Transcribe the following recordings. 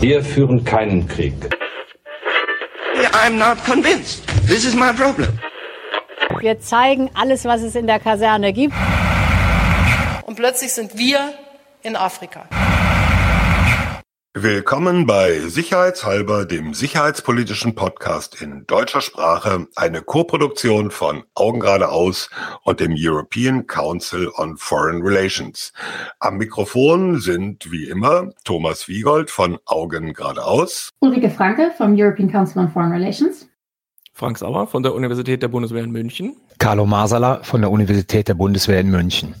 Wir führen keinen Krieg. I'm not convinced. This is my problem. Wir zeigen alles, was es in der Kaserne gibt. Und plötzlich sind wir in Afrika. Willkommen bei Sicherheitshalber, dem sicherheitspolitischen Podcast in deutscher Sprache, eine Koproduktion von Augen geradeaus und dem European Council on Foreign Relations. Am Mikrofon sind wie immer Thomas Wiegold von Augen geradeaus, Ulrike Franke vom European Council on Foreign Relations, Frank Sauer von der Universität der Bundeswehr in München, Carlo Masala von der Universität der Bundeswehr in München.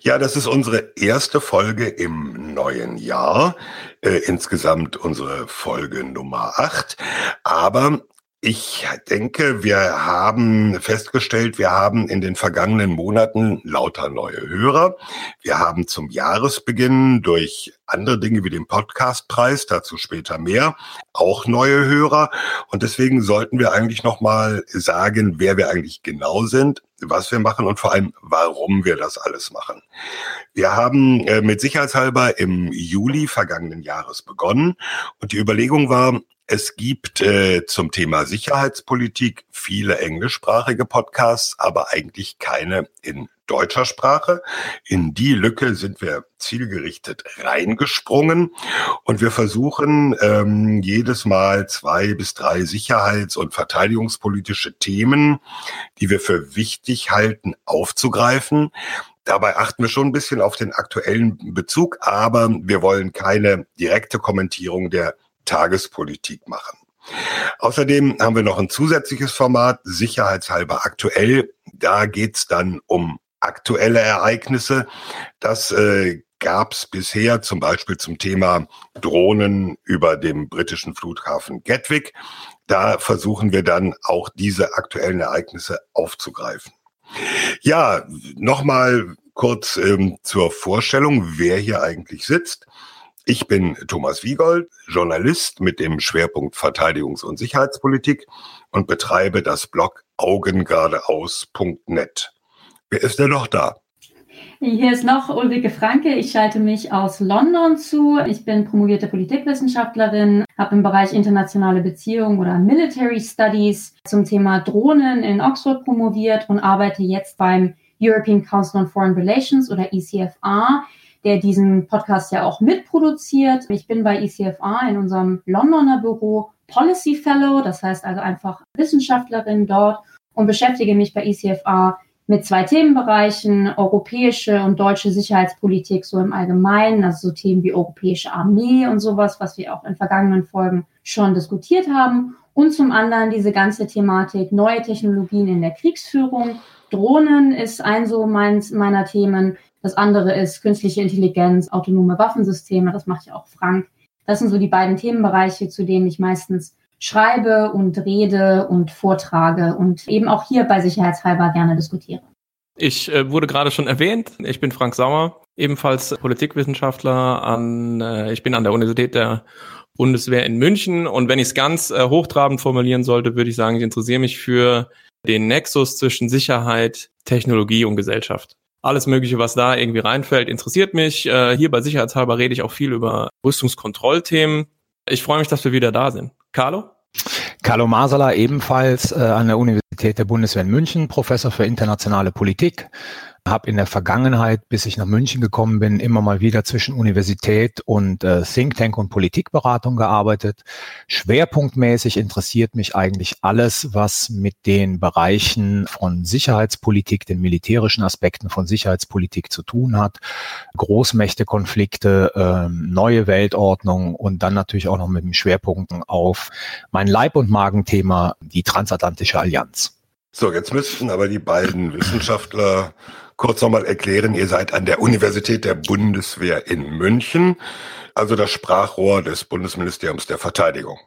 Ja, das ist unsere erste Folge im neuen Jahr. Äh, insgesamt unsere Folge Nummer acht. Aber ich denke, wir haben festgestellt, wir haben in den vergangenen Monaten lauter neue Hörer. Wir haben zum Jahresbeginn durch andere Dinge wie den Podcastpreis, dazu später mehr, auch neue Hörer. Und deswegen sollten wir eigentlich nochmal sagen, wer wir eigentlich genau sind, was wir machen und vor allem, warum wir das alles machen. Wir haben äh, mit Sicherheitshalber im Juli vergangenen Jahres begonnen und die Überlegung war, es gibt äh, zum Thema Sicherheitspolitik viele englischsprachige Podcasts, aber eigentlich keine in deutscher Sprache. In die Lücke sind wir zielgerichtet reingesprungen und wir versuchen ähm, jedes Mal zwei bis drei sicherheits- und verteidigungspolitische Themen, die wir für wichtig halten, aufzugreifen. Dabei achten wir schon ein bisschen auf den aktuellen Bezug, aber wir wollen keine direkte Kommentierung der Tagespolitik machen. Außerdem haben wir noch ein zusätzliches Format, sicherheitshalber aktuell. Da geht's dann um aktuelle Ereignisse. Das äh, gab es bisher zum Beispiel zum Thema Drohnen über dem britischen Flughafen Gatwick. Da versuchen wir dann auch diese aktuellen Ereignisse aufzugreifen. Ja, nochmal kurz ähm, zur Vorstellung, wer hier eigentlich sitzt. Ich bin Thomas Wiegold, Journalist mit dem Schwerpunkt Verteidigungs- und Sicherheitspolitik und betreibe das Blog augengradeaus.net. Wer ist denn noch da? Hier ist noch Ulrike Franke. Ich schalte mich aus London zu. Ich bin promovierte Politikwissenschaftlerin, habe im Bereich internationale Beziehungen oder Military Studies zum Thema Drohnen in Oxford promoviert und arbeite jetzt beim European Council on Foreign Relations oder ECFR der diesen Podcast ja auch mitproduziert. Ich bin bei ECFA in unserem Londoner Büro Policy Fellow, das heißt also einfach Wissenschaftlerin dort und beschäftige mich bei ECFA mit zwei Themenbereichen, europäische und deutsche Sicherheitspolitik so im Allgemeinen, also so Themen wie europäische Armee und sowas, was wir auch in vergangenen Folgen schon diskutiert haben. Und zum anderen diese ganze Thematik neue Technologien in der Kriegsführung. Drohnen ist ein so meins, meiner Themen. Das andere ist künstliche Intelligenz, autonome Waffensysteme. Das macht ja auch Frank. Das sind so die beiden Themenbereiche, zu denen ich meistens schreibe und rede und vortrage und eben auch hier bei Sicherheitshalber gerne diskutiere. Ich äh, wurde gerade schon erwähnt. Ich bin Frank Sauer, ebenfalls Politikwissenschaftler an, äh, ich bin an der Universität der Bundeswehr in München. Und wenn ich es ganz äh, hochtrabend formulieren sollte, würde ich sagen, ich interessiere mich für den Nexus zwischen Sicherheit, Technologie und Gesellschaft alles Mögliche, was da irgendwie reinfällt, interessiert mich. Äh, hier bei Sicherheitshalber rede ich auch viel über Rüstungskontrollthemen. Ich freue mich, dass wir wieder da sind. Carlo? Carlo Masala ebenfalls äh, an der Universität der Bundeswehr in München, Professor für internationale Politik, habe in der Vergangenheit, bis ich nach München gekommen bin, immer mal wieder zwischen Universität und äh, Think Tank und Politikberatung gearbeitet. Schwerpunktmäßig interessiert mich eigentlich alles, was mit den Bereichen von Sicherheitspolitik, den militärischen Aspekten von Sicherheitspolitik zu tun hat. Großmächtekonflikte, äh, neue Weltordnung und dann natürlich auch noch mit dem Schwerpunkten auf mein Leib- und Magenthema, die transatlantische Allianz. So, jetzt müssten aber die beiden Wissenschaftler kurz nochmal erklären, ihr seid an der Universität der Bundeswehr in München, also das Sprachrohr des Bundesministeriums der Verteidigung.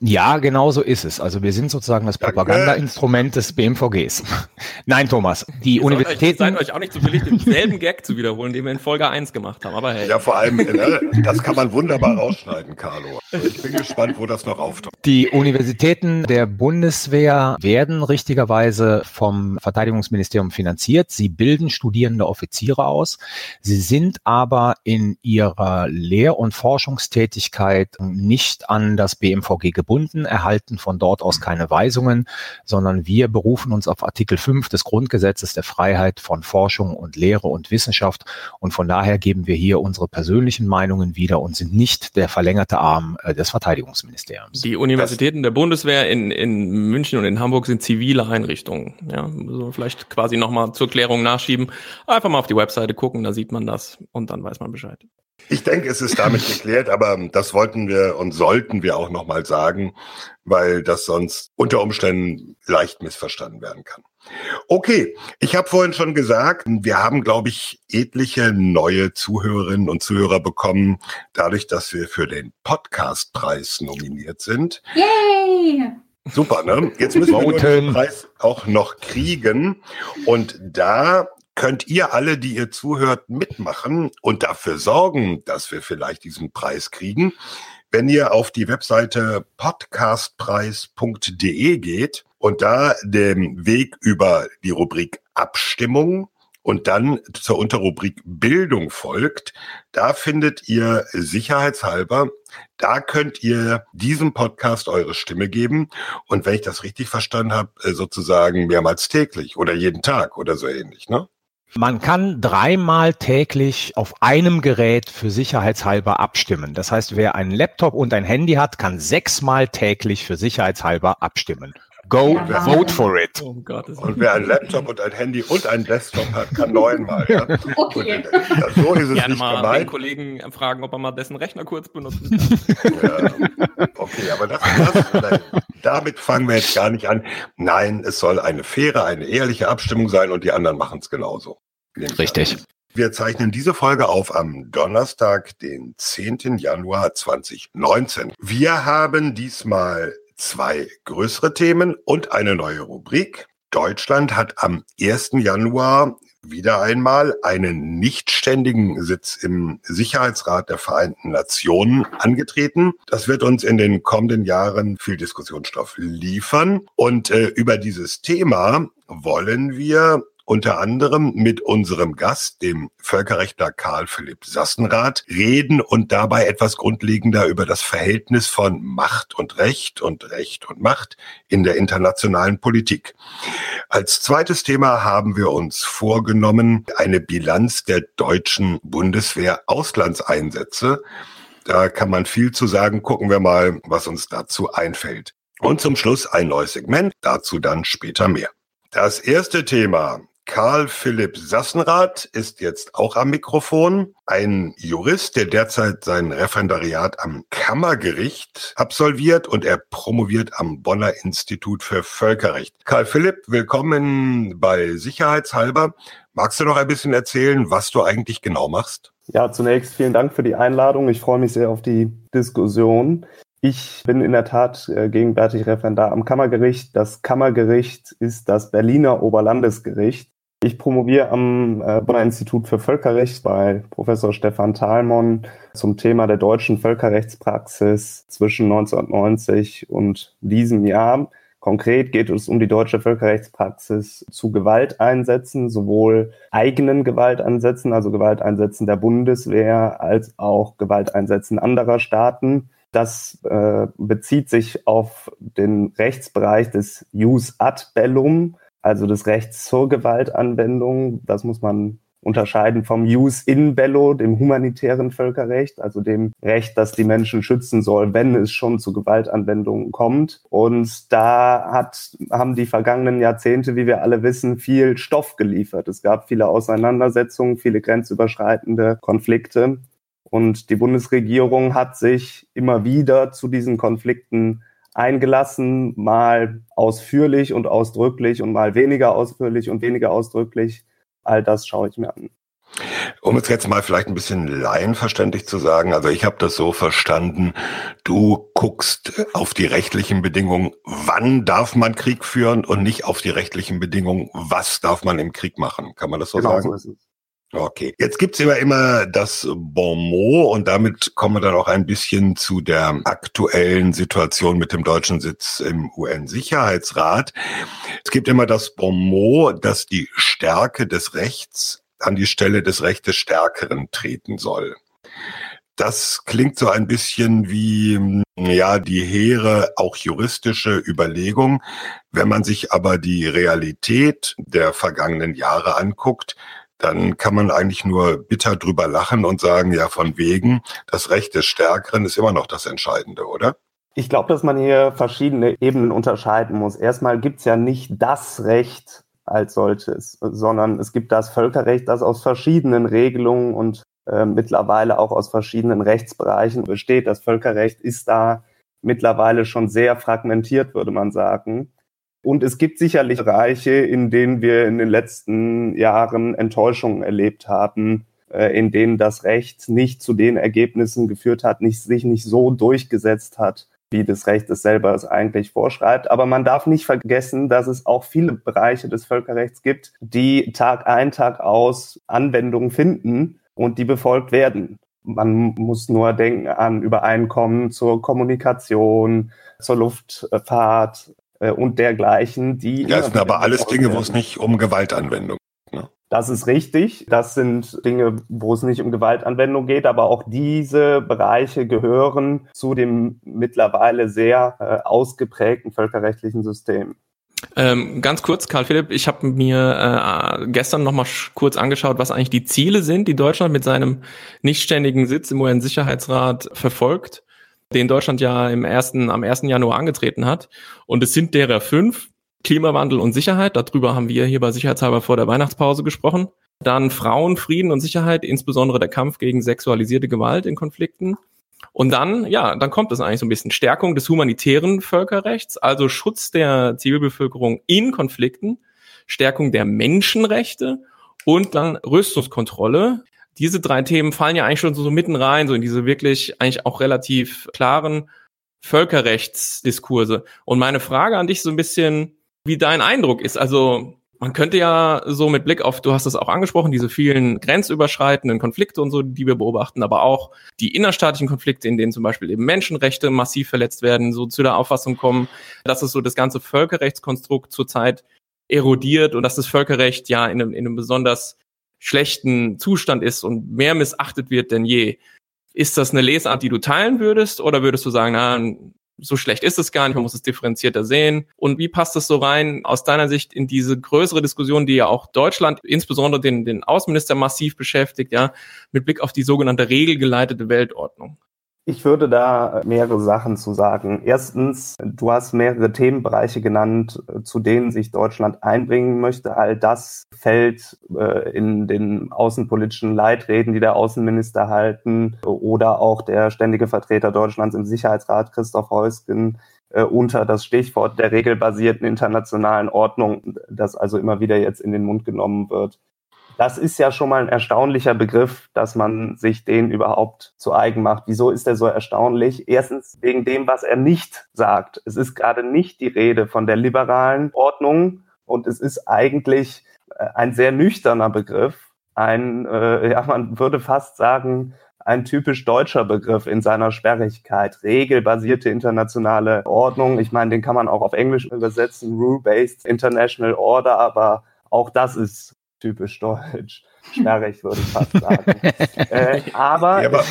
Ja, genau so ist es. Also wir sind sozusagen das Propagandainstrument des BMVGs. Nein, Thomas, die Universitäten... Seid euch auch nicht so billig, denselben Gag zu wiederholen, den wir in Folge 1 gemacht haben, aber hey. Ja, vor allem, ne, das kann man wunderbar rausschneiden, Carlo. Ich bin gespannt, wo das noch auftaucht. Die Universitäten der Bundeswehr werden richtigerweise vom Verteidigungsministerium finanziert. Sie bilden studierende Offiziere aus. Sie sind aber in ihrer Lehr- und Forschungstätigkeit nicht an das BMVG gebunden, erhalten von dort aus keine Weisungen, sondern wir berufen uns auf Artikel 5 des Grundgesetzes der Freiheit von Forschung und Lehre und Wissenschaft. Und von daher geben wir hier unsere persönlichen Meinungen wieder und sind nicht der verlängerte Arm äh, des Verteidigungsministeriums. Die Universitäten der Bundeswehr in, in München und in Hamburg sind zivile Einrichtungen. Ja, also vielleicht quasi nochmal zur Klärung nachschieben. Einfach mal auf die Webseite gucken, da sieht man das und dann weiß man Bescheid. Ich denke, es ist damit geklärt, aber das wollten wir und sollten wir auch nochmal sagen, weil das sonst unter Umständen leicht missverstanden werden kann. Okay, ich habe vorhin schon gesagt, wir haben, glaube ich, etliche neue Zuhörerinnen und Zuhörer bekommen, dadurch, dass wir für den Podcastpreis nominiert sind. Yay! Super, ne? Jetzt müssen wir den Preis auch noch kriegen. Und da könnt ihr alle, die ihr zuhört, mitmachen und dafür sorgen, dass wir vielleicht diesen Preis kriegen. Wenn ihr auf die Webseite podcastpreis.de geht und da dem Weg über die Rubrik Abstimmung und dann zur Unterrubrik Bildung folgt, da findet ihr sicherheitshalber, da könnt ihr diesem Podcast eure Stimme geben und wenn ich das richtig verstanden habe, sozusagen mehrmals täglich oder jeden Tag oder so ähnlich, ne? Man kann dreimal täglich auf einem Gerät für sicherheitshalber abstimmen. Das heißt, wer einen Laptop und ein Handy hat, kann sechsmal täglich für sicherheitshalber abstimmen. Go, ja, vote for it. Oh, und wer ein Laptop und ein Handy und ein Desktop hat, kann neunmal. Ja? Okay. Und, ja, so ist es Gerne nicht mal gemeint. den Kollegen fragen, ob er mal dessen Rechner kurz benutzen kann. Ja, okay, aber das, das, damit fangen wir jetzt gar nicht an. Nein, es soll eine faire, eine ehrliche Abstimmung sein und die anderen machen es genauso. Richtig. Wir zeichnen diese Folge auf am Donnerstag, den 10. Januar 2019. Wir haben diesmal zwei größere Themen und eine neue Rubrik. Deutschland hat am 1. Januar wieder einmal einen nichtständigen Sitz im Sicherheitsrat der Vereinten Nationen angetreten. Das wird uns in den kommenden Jahren viel Diskussionsstoff liefern. Und äh, über dieses Thema wollen wir unter anderem mit unserem Gast, dem Völkerrechtler Karl Philipp Sassenrath, reden und dabei etwas grundlegender über das Verhältnis von Macht und Recht und Recht und Macht in der internationalen Politik. Als zweites Thema haben wir uns vorgenommen, eine Bilanz der deutschen Bundeswehr Auslandseinsätze. Da kann man viel zu sagen. Gucken wir mal, was uns dazu einfällt. Und zum Schluss ein neues Segment, dazu dann später mehr. Das erste Thema Karl Philipp Sassenrath ist jetzt auch am Mikrofon, ein Jurist, der derzeit sein Referendariat am Kammergericht absolviert und er promoviert am Bonner Institut für Völkerrecht. Karl Philipp, willkommen bei Sicherheitshalber. Magst du noch ein bisschen erzählen, was du eigentlich genau machst? Ja, zunächst vielen Dank für die Einladung. Ich freue mich sehr auf die Diskussion. Ich bin in der Tat äh, gegenwärtig Referendar am Kammergericht. Das Kammergericht ist das Berliner Oberlandesgericht. Ich promoviere am äh, Bonner Institut für Völkerrecht bei Professor Stefan Thalmon zum Thema der deutschen Völkerrechtspraxis zwischen 1990 und diesem Jahr. Konkret geht es um die deutsche Völkerrechtspraxis zu Gewalteinsätzen, sowohl eigenen Gewalteinsätzen, also Gewalteinsätzen der Bundeswehr, als auch Gewalteinsätzen anderer Staaten. Das äh, bezieht sich auf den Rechtsbereich des Jus ad bellum, also des Rechts zur Gewaltanwendung. Das muss man unterscheiden vom Jus in bello, dem humanitären Völkerrecht, also dem Recht, das die Menschen schützen soll, wenn es schon zu Gewaltanwendungen kommt. Und da hat, haben die vergangenen Jahrzehnte, wie wir alle wissen, viel Stoff geliefert. Es gab viele Auseinandersetzungen, viele grenzüberschreitende Konflikte. Und die Bundesregierung hat sich immer wieder zu diesen Konflikten eingelassen, mal ausführlich und ausdrücklich und mal weniger ausführlich und weniger ausdrücklich. All das schaue ich mir an. Um es jetzt mal vielleicht ein bisschen laienverständlich zu sagen, also ich habe das so verstanden, du guckst auf die rechtlichen Bedingungen, wann darf man Krieg führen und nicht auf die rechtlichen Bedingungen, was darf man im Krieg machen. Kann man das so genau sagen? So ist es. Okay, jetzt gibt's ja immer das Bon mot und damit kommen wir dann auch ein bisschen zu der aktuellen Situation mit dem deutschen Sitz im UN-Sicherheitsrat. Es gibt immer das Bon mot, dass die Stärke des Rechts an die Stelle des Recht des Stärkeren treten soll. Das klingt so ein bisschen wie, ja, die hehre, auch juristische Überlegung. Wenn man sich aber die Realität der vergangenen Jahre anguckt, dann kann man eigentlich nur bitter drüber lachen und sagen, ja, von wegen, das Recht des Stärkeren ist immer noch das Entscheidende, oder? Ich glaube, dass man hier verschiedene Ebenen unterscheiden muss. Erstmal gibt es ja nicht das Recht als solches, sondern es gibt das Völkerrecht, das aus verschiedenen Regelungen und äh, mittlerweile auch aus verschiedenen Rechtsbereichen besteht. Das Völkerrecht ist da mittlerweile schon sehr fragmentiert, würde man sagen. Und es gibt sicherlich Bereiche, in denen wir in den letzten Jahren Enttäuschungen erlebt haben, äh, in denen das Recht nicht zu den Ergebnissen geführt hat, nicht, sich nicht so durchgesetzt hat, wie das Recht es selber es eigentlich vorschreibt. Aber man darf nicht vergessen, dass es auch viele Bereiche des Völkerrechts gibt, die Tag ein, Tag aus Anwendung finden und die befolgt werden. Man muss nur denken an Übereinkommen zur Kommunikation, zur Luftfahrt, äh, und dergleichen, die. Ja, das sind aber alles Dinge, wo es nicht um Gewaltanwendung Ne? Das ist richtig. Das sind Dinge, wo es nicht um Gewaltanwendung geht, aber auch diese Bereiche gehören zu dem mittlerweile sehr äh, ausgeprägten völkerrechtlichen System. Ähm, ganz kurz, Karl Philipp, ich habe mir äh, gestern noch mal kurz angeschaut, was eigentlich die Ziele sind, die Deutschland mit seinem nichtständigen Sitz im UN-Sicherheitsrat verfolgt den Deutschland ja im ersten, am 1. Januar angetreten hat. Und es sind derer fünf. Klimawandel und Sicherheit. Darüber haben wir hier bei Sicherheitshalber vor der Weihnachtspause gesprochen. Dann Frauen, Frieden und Sicherheit, insbesondere der Kampf gegen sexualisierte Gewalt in Konflikten. Und dann, ja, dann kommt es eigentlich so ein bisschen Stärkung des humanitären Völkerrechts, also Schutz der Zivilbevölkerung in Konflikten, Stärkung der Menschenrechte und dann Rüstungskontrolle diese drei Themen fallen ja eigentlich schon so, so mitten rein, so in diese wirklich eigentlich auch relativ klaren Völkerrechtsdiskurse. Und meine Frage an dich so ein bisschen, wie dein Eindruck ist. Also man könnte ja so mit Blick auf, du hast es auch angesprochen, diese vielen grenzüberschreitenden Konflikte und so, die wir beobachten, aber auch die innerstaatlichen Konflikte, in denen zum Beispiel eben Menschenrechte massiv verletzt werden, so zu der Auffassung kommen, dass es so das ganze Völkerrechtskonstrukt zurzeit erodiert und dass das Völkerrecht ja in einem, in einem besonders schlechten Zustand ist und mehr missachtet wird denn je. Ist das eine Lesart, die du teilen würdest oder würdest du sagen, na, so schlecht ist es gar nicht, man muss es differenzierter sehen. Und wie passt das so rein aus deiner Sicht in diese größere Diskussion, die ja auch Deutschland, insbesondere den, den Außenminister massiv beschäftigt, ja, mit Blick auf die sogenannte regelgeleitete Weltordnung? Ich würde da mehrere Sachen zu sagen. Erstens, du hast mehrere Themenbereiche genannt, zu denen sich Deutschland einbringen möchte. All das fällt äh, in den außenpolitischen Leitreden, die der Außenminister halten oder auch der ständige Vertreter Deutschlands im Sicherheitsrat, Christoph Heusgen, äh, unter das Stichwort der regelbasierten internationalen Ordnung, das also immer wieder jetzt in den Mund genommen wird. Das ist ja schon mal ein erstaunlicher Begriff, dass man sich den überhaupt zu eigen macht. Wieso ist er so erstaunlich? Erstens wegen dem, was er nicht sagt. Es ist gerade nicht die Rede von der liberalen Ordnung und es ist eigentlich äh, ein sehr nüchterner Begriff. Ein, äh, ja, man würde fast sagen, ein typisch deutscher Begriff in seiner Sperrigkeit. Regelbasierte internationale Ordnung. Ich meine, den kann man auch auf Englisch übersetzen. Rule-based international order, aber auch das ist typisch deutsch. Sperrig, würde ich fast sagen. äh, aber, ja, aber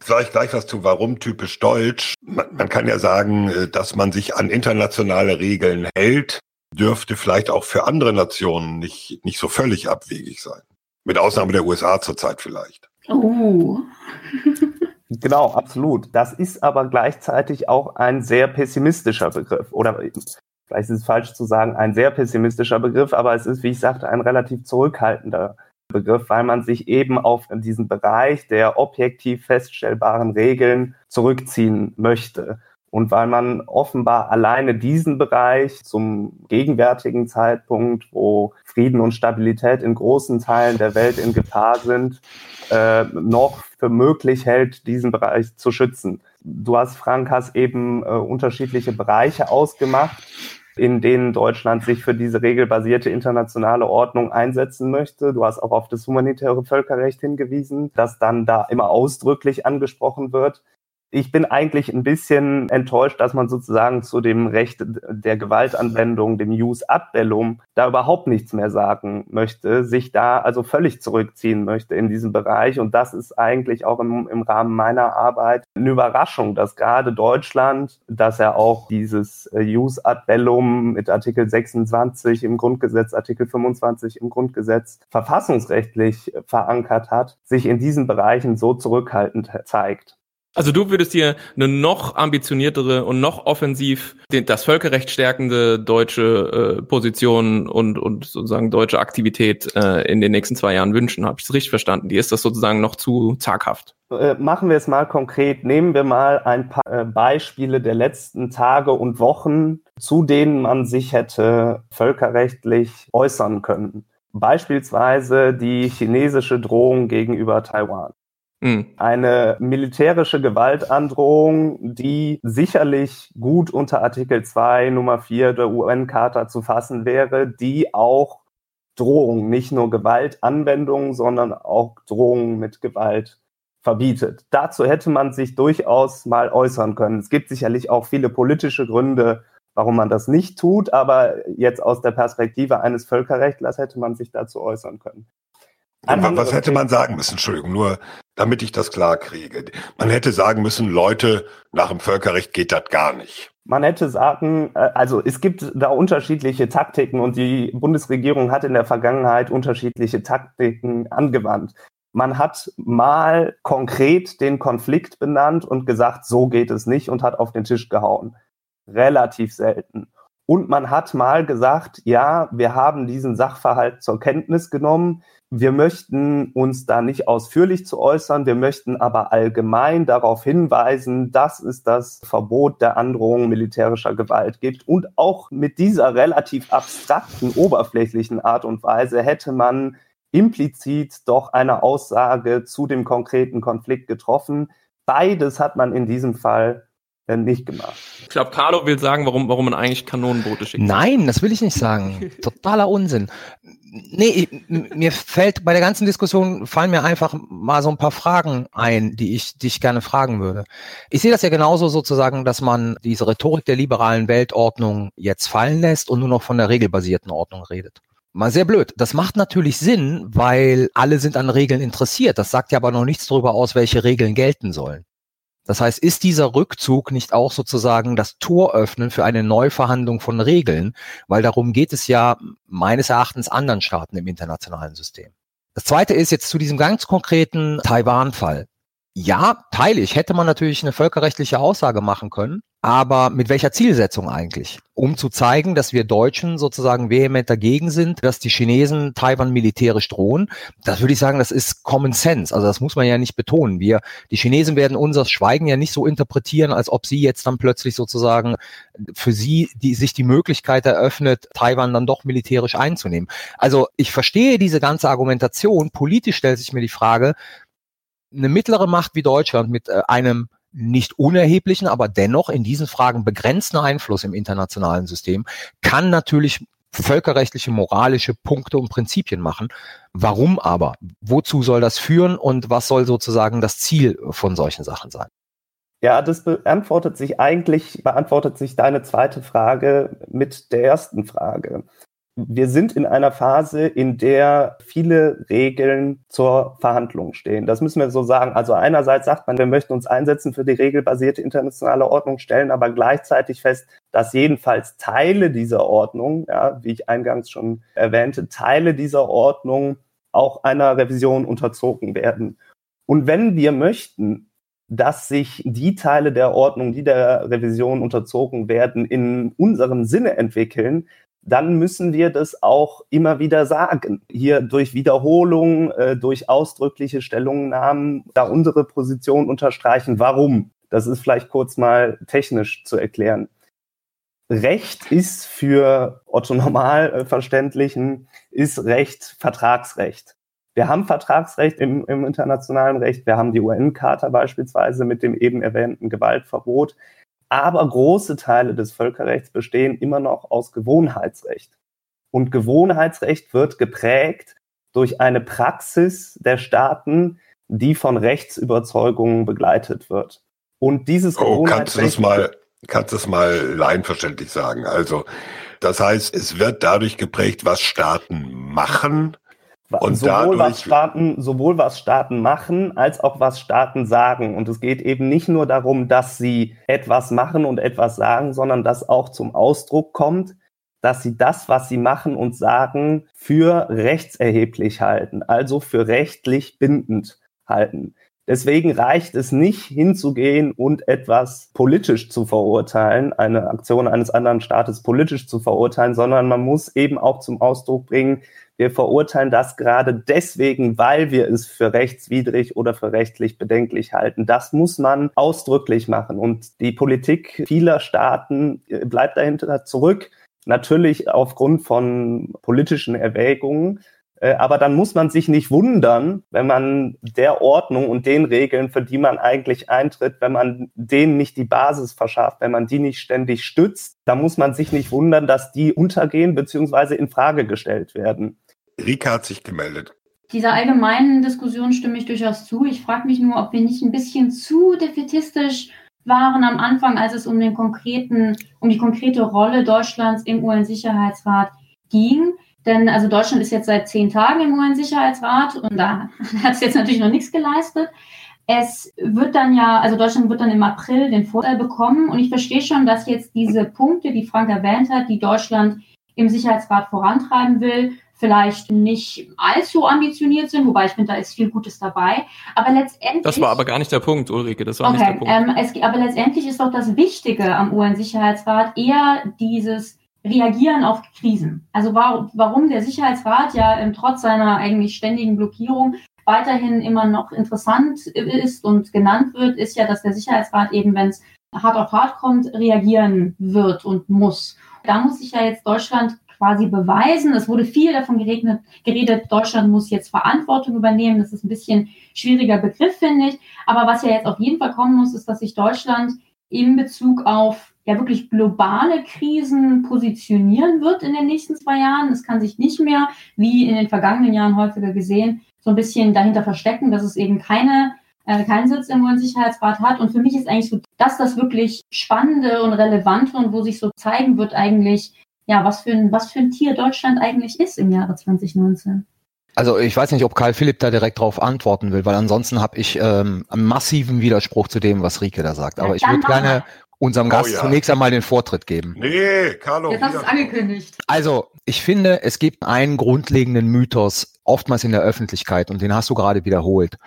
vielleicht gleich was zu, warum typisch deutsch. Man, man kann ja sagen, äh, dass man sich an internationale Regeln hält, dürfte vielleicht auch für andere Nationen nicht, nicht so völlig abwegig sein. Mit Ausnahme der USA zurzeit vielleicht. Oh. genau, absolut. Das ist aber gleichzeitig auch ein sehr pessimistischer Begriff. Oder vielleicht ist es falsch zu sagen, ein sehr pessimistischer Begriff, aber es ist, wie ich sagte, ein relativ zurückhaltender Begriff, weil man sich eben auf diesen Bereich der objektiv feststellbaren Regeln zurückziehen möchte. Und weil man offenbar alleine diesen Bereich zum gegenwärtigen Zeitpunkt, wo Frieden und Stabilität in großen Teilen der Welt in Gefahr sind, äh, noch für möglich hält, diesen Bereich zu schützen. Du hast, Frank, hast eben äh, unterschiedliche Bereiche ausgemacht in denen Deutschland sich für diese regelbasierte internationale Ordnung einsetzen möchte. Du hast auch auf das humanitäre Völkerrecht hingewiesen, das dann da immer ausdrücklich angesprochen wird ich bin eigentlich ein bisschen enttäuscht, dass man sozusagen zu dem Recht der Gewaltanwendung, dem Use ad bellum, da überhaupt nichts mehr sagen möchte, sich da also völlig zurückziehen möchte in diesem Bereich. Und das ist eigentlich auch im, im Rahmen meiner Arbeit eine Überraschung, dass gerade Deutschland, dass er auch dieses äh, Use ad bellum mit Artikel 26 im Grundgesetz, Artikel 25 im Grundgesetz verfassungsrechtlich verankert hat, sich in diesen Bereichen so zurückhaltend zeigt. Also du würdest dir eine noch ambitioniertere und noch offensiv das Völkerrecht stärkende deutsche äh, Position und, und sozusagen deutsche Aktivität äh, in den nächsten zwei Jahren wünschen. Habe ich es richtig verstanden? Die ist das sozusagen noch zu zaghaft? Äh, machen wir es mal konkret. Nehmen wir mal ein paar äh, Beispiele der letzten Tage und Wochen, zu denen man sich hätte völkerrechtlich äußern können. Beispielsweise die chinesische Drohung gegenüber Taiwan. Mhm. Eine militärische Gewaltandrohung, die sicherlich gut unter Artikel 2 Nummer 4 der UN-Charta zu fassen wäre, die auch Drohung, nicht nur Gewaltanwendung, sondern auch Drohung mit Gewalt verbietet. Dazu hätte man sich durchaus mal äußern können. Es gibt sicherlich auch viele politische Gründe, warum man das nicht tut, aber jetzt aus der Perspektive eines Völkerrechtlers hätte man sich dazu äußern können. Was hätte man sagen müssen? Entschuldigung, nur damit ich das klar kriege. Man hätte sagen müssen, Leute, nach dem Völkerrecht geht das gar nicht. Man hätte sagen, äh, also es gibt da unterschiedliche Taktiken und die Bundesregierung hat in der Vergangenheit unterschiedliche Taktiken angewandt. Man hat mal konkret den Konflikt benannt und gesagt, so geht es nicht und hat auf den Tisch gehauen. Relativ selten. Und man hat mal gesagt, ja, wir haben diesen Sachverhalt zur Kenntnis genommen. Wir möchten uns da nicht ausführlich zu äußern. Wir möchten aber allgemein darauf hinweisen, dass es das Verbot der Androhung militärischer Gewalt gibt. Und auch mit dieser relativ abstrakten, oberflächlichen Art und Weise hätte man implizit doch eine Aussage zu dem konkreten Konflikt getroffen. Beides hat man in diesem Fall äh, nicht gemacht. Ich glaube, Carlo will sagen, warum, warum man eigentlich Kanonenboote schickt. Nein, das will ich nicht sagen. Totaler Unsinn. Nee, ich, mir fällt bei der ganzen Diskussion fallen mir einfach mal so ein paar Fragen ein, die ich dich gerne fragen würde. Ich sehe das ja genauso sozusagen, dass man diese Rhetorik der liberalen Weltordnung jetzt fallen lässt und nur noch von der regelbasierten Ordnung redet. Mal sehr blöd. Das macht natürlich Sinn, weil alle sind an Regeln interessiert. Das sagt ja aber noch nichts darüber aus, welche Regeln gelten sollen. Das heißt, ist dieser Rückzug nicht auch sozusagen das Tor öffnen für eine Neuverhandlung von Regeln? Weil darum geht es ja meines Erachtens anderen Staaten im internationalen System. Das zweite ist jetzt zu diesem ganz konkreten Taiwan-Fall. Ja, teile ich. Hätte man natürlich eine völkerrechtliche Aussage machen können. Aber mit welcher Zielsetzung eigentlich? Um zu zeigen, dass wir Deutschen sozusagen vehement dagegen sind, dass die Chinesen Taiwan militärisch drohen. Das würde ich sagen, das ist Common Sense. Also das muss man ja nicht betonen. Wir, die Chinesen werden unser Schweigen ja nicht so interpretieren, als ob sie jetzt dann plötzlich sozusagen für sie die, sich die Möglichkeit eröffnet, Taiwan dann doch militärisch einzunehmen. Also ich verstehe diese ganze Argumentation. Politisch stellt sich mir die Frage, eine mittlere Macht wie Deutschland mit äh, einem nicht unerheblichen, aber dennoch in diesen Fragen begrenzten Einfluss im internationalen System, kann natürlich völkerrechtliche, moralische Punkte und Prinzipien machen. Warum aber? Wozu soll das führen und was soll sozusagen das Ziel von solchen Sachen sein? Ja, das beantwortet sich eigentlich, beantwortet sich deine zweite Frage mit der ersten Frage wir sind in einer Phase, in der viele Regeln zur Verhandlung stehen. Das müssen wir so sagen. Also einerseits sagt man, wir möchten uns einsetzen für die regelbasierte internationale Ordnung, stellen aber gleichzeitig fest, dass jedenfalls Teile dieser Ordnung, ja, wie ich eingangs schon erwähnte, Teile dieser Ordnung auch einer Revision unterzogen werden. Und wenn wir möchten, dass sich die Teile der Ordnung, die der Revision unterzogen werden, in unserem Sinne entwickeln, dann müssen wir das auch immer wieder sagen. Hier durch Wiederholung, äh, durch ausdrückliche Stellungnahmen, da unsere Position unterstreichen. Warum? Das ist vielleicht kurz mal technisch zu erklären. Recht ist für Otto Normalverständlichen, ist Recht Vertragsrecht. Wir haben Vertragsrecht im, im internationalen Recht, wir haben die UN-Charta beispielsweise mit dem eben erwähnten Gewaltverbot. Aber große Teile des Völkerrechts bestehen immer noch aus Gewohnheitsrecht. Und Gewohnheitsrecht wird geprägt durch eine Praxis der Staaten, die von Rechtsüberzeugungen begleitet wird. Und dieses oh, kannst du das mal, kannst du das mal laienverständlich sagen? Also, das heißt, es wird dadurch geprägt, was Staaten machen. Und sowohl was Staaten, sowohl was Staaten machen, als auch was Staaten sagen. Und es geht eben nicht nur darum, dass sie etwas machen und etwas sagen, sondern dass auch zum Ausdruck kommt, dass sie das, was sie machen und sagen, für rechtserheblich halten, also für rechtlich bindend halten. Deswegen reicht es nicht hinzugehen und etwas politisch zu verurteilen, eine Aktion eines anderen Staates politisch zu verurteilen, sondern man muss eben auch zum Ausdruck bringen, wir verurteilen das gerade deswegen, weil wir es für rechtswidrig oder für rechtlich bedenklich halten. Das muss man ausdrücklich machen. Und die Politik vieler Staaten äh, bleibt dahinter zurück, natürlich aufgrund von politischen Erwägungen. Äh, aber dann muss man sich nicht wundern, wenn man der Ordnung und den Regeln, für die man eigentlich eintritt, wenn man denen nicht die Basis verschafft, wenn man die nicht ständig stützt, dann muss man sich nicht wundern, dass die untergehen bzw. in Frage gestellt werden. Rika hat sich gemeldet. Dieser allgemeinen Diskussion stimme ich durchaus zu. Ich frage mich nur, ob wir nicht ein bisschen zu defetistisch waren am Anfang, als es um den konkreten, um die konkrete Rolle Deutschlands im UN-Sicherheitsrat ging. Denn also Deutschland ist jetzt seit zehn Tagen im UN-Sicherheitsrat und da hat es jetzt natürlich noch nichts geleistet. Es wird dann ja, also Deutschland wird dann im April den Vorteil bekommen und ich verstehe schon, dass jetzt diese Punkte, die Frank erwähnt hat, die Deutschland im Sicherheitsrat vorantreiben will, vielleicht nicht allzu ambitioniert sind, wobei ich finde, da ist viel Gutes dabei. Aber letztendlich. Das war aber gar nicht der Punkt, Ulrike, das war okay, nicht der Punkt. Ähm, es, aber letztendlich ist doch das Wichtige am UN-Sicherheitsrat eher dieses Reagieren auf Krisen. Also warum, warum der Sicherheitsrat ja ähm, trotz seiner eigentlich ständigen Blockierung weiterhin immer noch interessant ist und genannt wird, ist ja, dass der Sicherheitsrat eben, wenn es hart auf hart kommt, reagieren wird und muss. Da muss sich ja jetzt Deutschland quasi beweisen. Es wurde viel davon geregnet, geredet, Deutschland muss jetzt Verantwortung übernehmen. Das ist ein bisschen schwieriger Begriff, finde ich. Aber was ja jetzt auf jeden Fall kommen muss, ist, dass sich Deutschland in Bezug auf ja wirklich globale Krisen positionieren wird in den nächsten zwei Jahren. Es kann sich nicht mehr, wie in den vergangenen Jahren häufiger gesehen, so ein bisschen dahinter verstecken, dass es eben keine äh, keinen Sitz im UN-Sicherheitsrat hat. Und für mich ist eigentlich so das das wirklich Spannende und Relevante und wo sich so zeigen wird eigentlich, ja, was für, ein, was für ein Tier Deutschland eigentlich ist im Jahre 2019. Also ich weiß nicht, ob Karl Philipp da direkt darauf antworten will, weil ansonsten habe ich ähm, einen massiven Widerspruch zu dem, was Rike da sagt. Aber ja, ich würde gerne unserem Gast oh, ja. zunächst einmal den Vortritt geben. Nee, Carlo. Jetzt hast du es angekündigt. Also, ich finde, es gibt einen grundlegenden Mythos, oftmals in der Öffentlichkeit, und den hast du gerade wiederholt.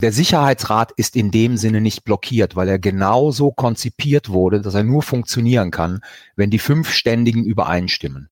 Der Sicherheitsrat ist in dem Sinne nicht blockiert, weil er genauso konzipiert wurde, dass er nur funktionieren kann, wenn die fünf Ständigen übereinstimmen.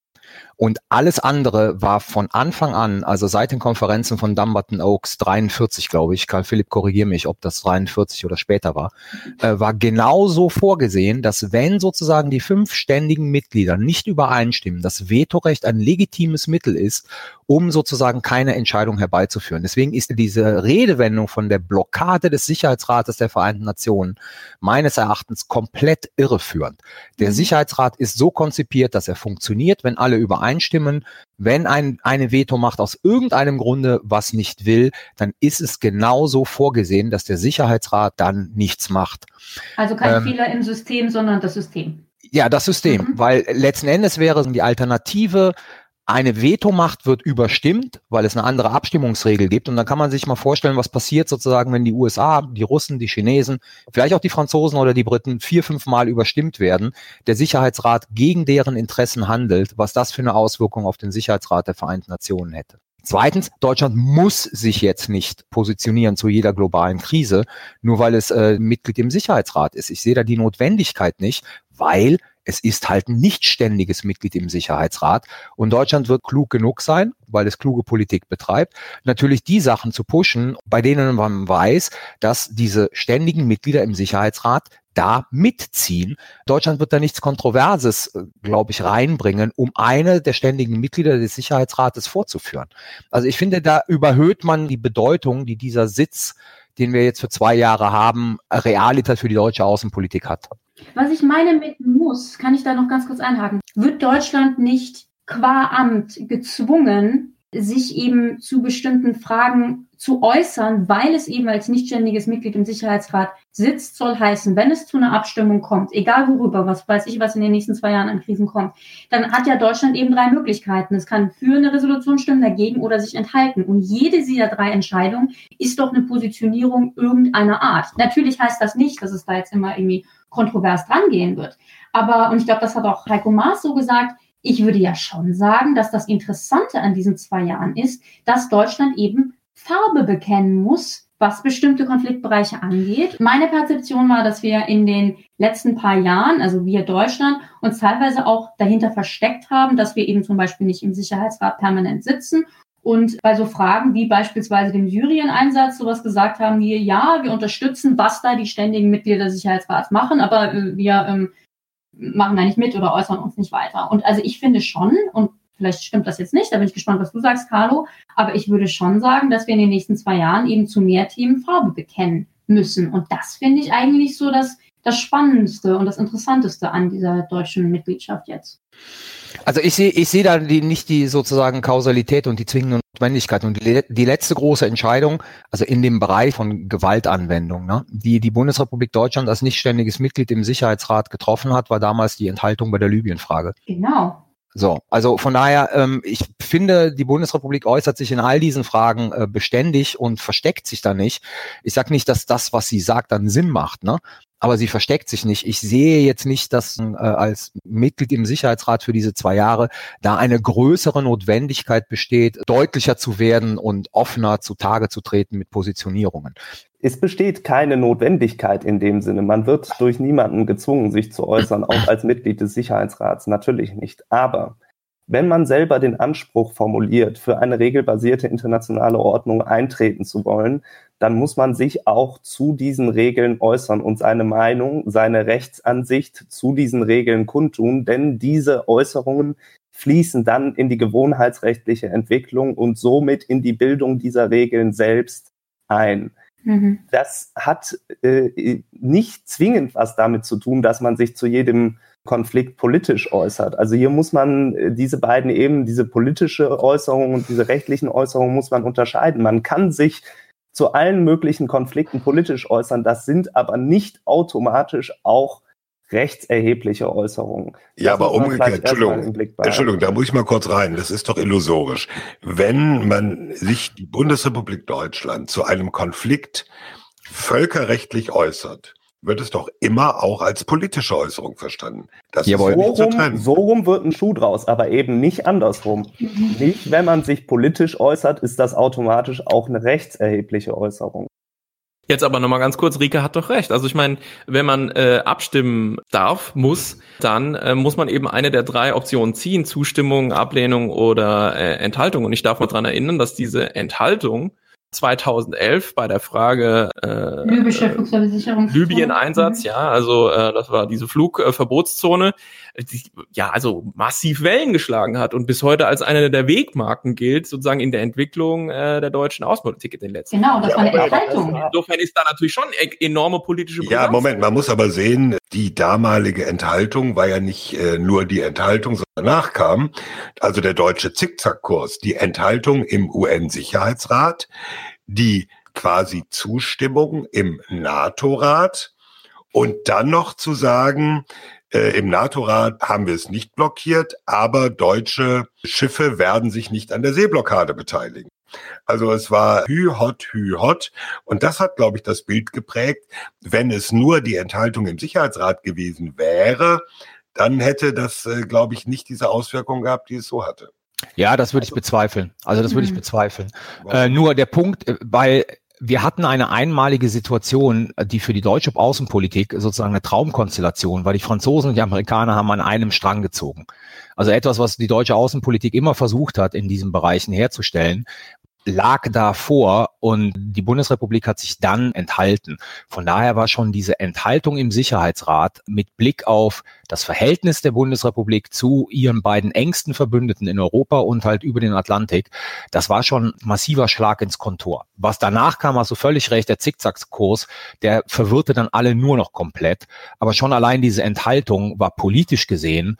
Und alles andere war von Anfang an, also seit den Konferenzen von Dumbarton Oaks 43, glaube ich, Karl Philipp korrigiere mich, ob das 43 oder später war, äh, war genauso vorgesehen, dass wenn sozusagen die fünf ständigen Mitglieder nicht übereinstimmen, das Vetorecht ein legitimes Mittel ist, um sozusagen keine Entscheidung herbeizuführen. Deswegen ist diese Redewendung von der Blockade des Sicherheitsrates der Vereinten Nationen meines Erachtens komplett irreführend. Der mhm. Sicherheitsrat ist so konzipiert, dass er funktioniert, wenn alle übereinstimmen. Wenn ein, eine Veto-Macht aus irgendeinem Grunde was nicht will, dann ist es genauso vorgesehen, dass der Sicherheitsrat dann nichts macht. Also kein ähm, Fehler im System, sondern das System. Ja, das System, mhm. weil letzten Endes wäre die Alternative, eine Vetomacht wird überstimmt, weil es eine andere Abstimmungsregel gibt. Und dann kann man sich mal vorstellen, was passiert sozusagen, wenn die USA, die Russen, die Chinesen, vielleicht auch die Franzosen oder die Briten vier, fünf Mal überstimmt werden, der Sicherheitsrat gegen deren Interessen handelt, was das für eine Auswirkung auf den Sicherheitsrat der Vereinten Nationen hätte. Zweitens, Deutschland muss sich jetzt nicht positionieren zu jeder globalen Krise, nur weil es äh, Mitglied im Sicherheitsrat ist. Ich sehe da die Notwendigkeit nicht, weil es ist halt ein nicht ständiges Mitglied im Sicherheitsrat und Deutschland wird klug genug sein, weil es kluge Politik betreibt, natürlich die Sachen zu pushen, bei denen man weiß, dass diese ständigen Mitglieder im Sicherheitsrat da mitziehen. Deutschland wird da nichts Kontroverses, äh, glaube ich, reinbringen, um eine der ständigen Mitglieder des Sicherheitsrates vorzuführen. Also ich finde, da überhöht man die Bedeutung, die dieser Sitz den wir jetzt für zwei Jahre haben, Realität für die deutsche Außenpolitik hat. Was ich meine mit muss, kann ich da noch ganz kurz einhaken. Wird Deutschland nicht qua Amt gezwungen, sich eben zu bestimmten Fragen zu äußern, weil es eben als nichtständiges Mitglied im Sicherheitsrat sitzt, soll heißen, wenn es zu einer Abstimmung kommt, egal worüber, was weiß ich, was in den nächsten zwei Jahren an Krisen kommt, dann hat ja Deutschland eben drei Möglichkeiten. Es kann für eine Resolution stimmen, dagegen oder sich enthalten. Und jede dieser drei Entscheidungen ist doch eine Positionierung irgendeiner Art. Natürlich heißt das nicht, dass es da jetzt immer irgendwie kontrovers drangehen wird. Aber, und ich glaube, das hat auch Heiko Maas so gesagt, ich würde ja schon sagen, dass das Interessante an diesen zwei Jahren ist, dass Deutschland eben Farbe bekennen muss, was bestimmte Konfliktbereiche angeht. Meine Perzeption war, dass wir in den letzten paar Jahren, also wir Deutschland, uns teilweise auch dahinter versteckt haben, dass wir eben zum Beispiel nicht im Sicherheitsrat permanent sitzen und bei so Fragen wie beispielsweise dem Syrien-Einsatz sowas gesagt haben wie, ja, wir unterstützen, was da die ständigen Mitglieder des Sicherheitsrats machen, aber äh, wir ähm, machen da nicht mit oder äußern uns nicht weiter. Und also ich finde schon, und vielleicht stimmt das jetzt nicht, da bin ich gespannt, was du sagst, Carlo, aber ich würde schon sagen, dass wir in den nächsten zwei Jahren eben zu mehr Themen Farbe bekennen müssen. Und das finde ich eigentlich so das, das Spannendste und das Interessanteste an dieser deutschen Mitgliedschaft jetzt. Also ich sehe ich sehe da die, nicht die sozusagen Kausalität und die zwingende Notwendigkeit. Und die, die letzte große Entscheidung, also in dem Bereich von Gewaltanwendung, ne, die die Bundesrepublik Deutschland als nichtständiges Mitglied im Sicherheitsrat getroffen hat, war damals die Enthaltung bei der Libyen-Frage. Genau. So, also von daher, ähm, ich finde, die Bundesrepublik äußert sich in all diesen Fragen äh, beständig und versteckt sich da nicht. Ich sage nicht, dass das, was sie sagt, dann Sinn macht, ne? Aber sie versteckt sich nicht. Ich sehe jetzt nicht, dass äh, als Mitglied im Sicherheitsrat für diese zwei Jahre da eine größere Notwendigkeit besteht, deutlicher zu werden und offener zutage zu treten mit Positionierungen. Es besteht keine Notwendigkeit in dem Sinne. Man wird durch niemanden gezwungen, sich zu äußern, auch als Mitglied des Sicherheitsrats. Natürlich nicht. Aber wenn man selber den Anspruch formuliert, für eine regelbasierte internationale Ordnung eintreten zu wollen, dann muss man sich auch zu diesen Regeln äußern und seine Meinung, seine Rechtsansicht zu diesen Regeln kundtun, denn diese Äußerungen fließen dann in die gewohnheitsrechtliche Entwicklung und somit in die Bildung dieser Regeln selbst ein. Mhm. Das hat äh, nicht zwingend was damit zu tun, dass man sich zu jedem Konflikt politisch äußert. Also hier muss man äh, diese beiden eben, diese politische Äußerung und diese rechtlichen Äußerungen muss man unterscheiden. Man kann sich zu allen möglichen Konflikten politisch äußern. Das sind aber nicht automatisch auch rechtserhebliche Äußerungen. Ja, aber umgekehrt, Entschuldigung, Entschuldigung, da muss ich mal kurz rein. Das ist doch illusorisch. Wenn man sich die Bundesrepublik Deutschland zu einem Konflikt völkerrechtlich äußert, wird es doch immer auch als politische Äußerung verstanden. Das Jawohl. ist so rum, so rum wird ein Schuh draus, aber eben nicht andersrum. Nicht, wenn man sich politisch äußert, ist das automatisch auch eine rechtserhebliche Äußerung. Jetzt aber nochmal ganz kurz, Rike hat doch recht. Also ich meine, wenn man äh, abstimmen darf, muss, dann äh, muss man eben eine der drei Optionen ziehen, Zustimmung, Ablehnung oder äh, Enthaltung. Und ich darf mal dran erinnern, dass diese Enthaltung 2011 bei der Frage äh, Libysche Libyen-Einsatz, mhm. ja, also äh, das war diese Flugverbotszone, äh, ja, also massiv Wellen geschlagen hat und bis heute als eine der Wegmarken gilt, sozusagen in der Entwicklung äh, der deutschen Außenpolitik in den letzten Jahren. Genau, das ja, war eine Enthaltung. Insofern ist da natürlich schon e enorme politische Brisanz. Ja, Moment, man muss aber sehen, die damalige Enthaltung war ja nicht äh, nur die Enthaltung, sondern danach kam, also der deutsche Zickzackkurs, die Enthaltung im UN-Sicherheitsrat, die quasi Zustimmung im NATO-Rat und dann noch zu sagen, äh, im NATO-Rat haben wir es nicht blockiert, aber deutsche Schiffe werden sich nicht an der Seeblockade beteiligen. Also es war hü hot, hü hot. Und das hat, glaube ich, das Bild geprägt. Wenn es nur die Enthaltung im Sicherheitsrat gewesen wäre, dann hätte das, äh, glaube ich, nicht diese Auswirkungen gehabt, die es so hatte. Ja, das würde ich bezweifeln. Also das würde ich mhm. bezweifeln. Äh, nur der Punkt, äh, weil wir hatten eine einmalige Situation, die für die deutsche Außenpolitik sozusagen eine Traumkonstellation, weil die Franzosen und die Amerikaner haben an einem Strang gezogen. Also etwas, was die deutsche Außenpolitik immer versucht hat, in diesen Bereichen herzustellen. Lag da vor und die Bundesrepublik hat sich dann enthalten. Von daher war schon diese Enthaltung im Sicherheitsrat mit Blick auf das Verhältnis der Bundesrepublik zu ihren beiden engsten Verbündeten in Europa und halt über den Atlantik, das war schon massiver Schlag ins Kontor. Was danach kam, hast du völlig recht, der Zickzackkurs, der verwirrte dann alle nur noch komplett. Aber schon allein diese Enthaltung war politisch gesehen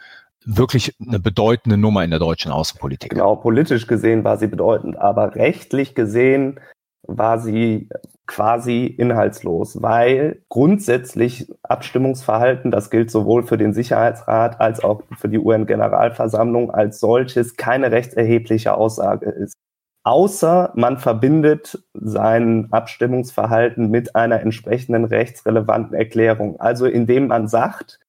wirklich eine bedeutende Nummer in der deutschen Außenpolitik. Genau, politisch gesehen war sie bedeutend, aber rechtlich gesehen war sie quasi inhaltslos, weil grundsätzlich Abstimmungsverhalten, das gilt sowohl für den Sicherheitsrat als auch für die UN-Generalversammlung als solches, keine rechtserhebliche Aussage ist. Außer man verbindet sein Abstimmungsverhalten mit einer entsprechenden rechtsrelevanten Erklärung. Also indem man sagt,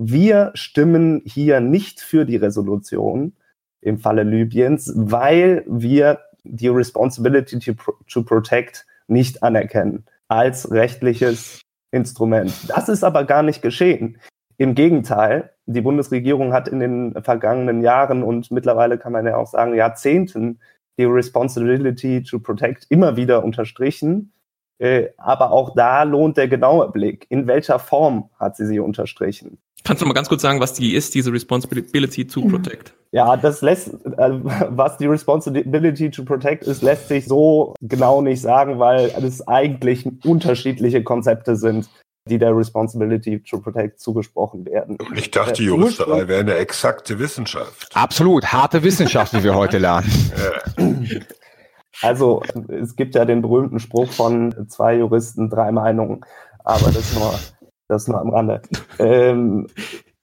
wir stimmen hier nicht für die Resolution im Falle Libyens, weil wir die Responsibility to, to Protect nicht anerkennen als rechtliches Instrument. Das ist aber gar nicht geschehen. Im Gegenteil, die Bundesregierung hat in den vergangenen Jahren und mittlerweile kann man ja auch sagen Jahrzehnten die Responsibility to Protect immer wieder unterstrichen. Äh, aber auch da lohnt der genaue Blick. In welcher Form hat sie sie unterstrichen? Kannst du mal ganz kurz sagen, was die ist, diese Responsibility to mhm. Protect? Ja, das lässt, äh, was die Responsibility to Protect ist, lässt sich so genau nicht sagen, weil es eigentlich unterschiedliche Konzepte sind, die der Responsibility to Protect zugesprochen werden. Ich dachte, Juristerei wäre eine exakte Wissenschaft. Absolut, harte Wissenschaft, wie wir heute lernen. Also, es gibt ja den berühmten Spruch von zwei Juristen, drei Meinungen, aber das nur das nur am Rande. ähm,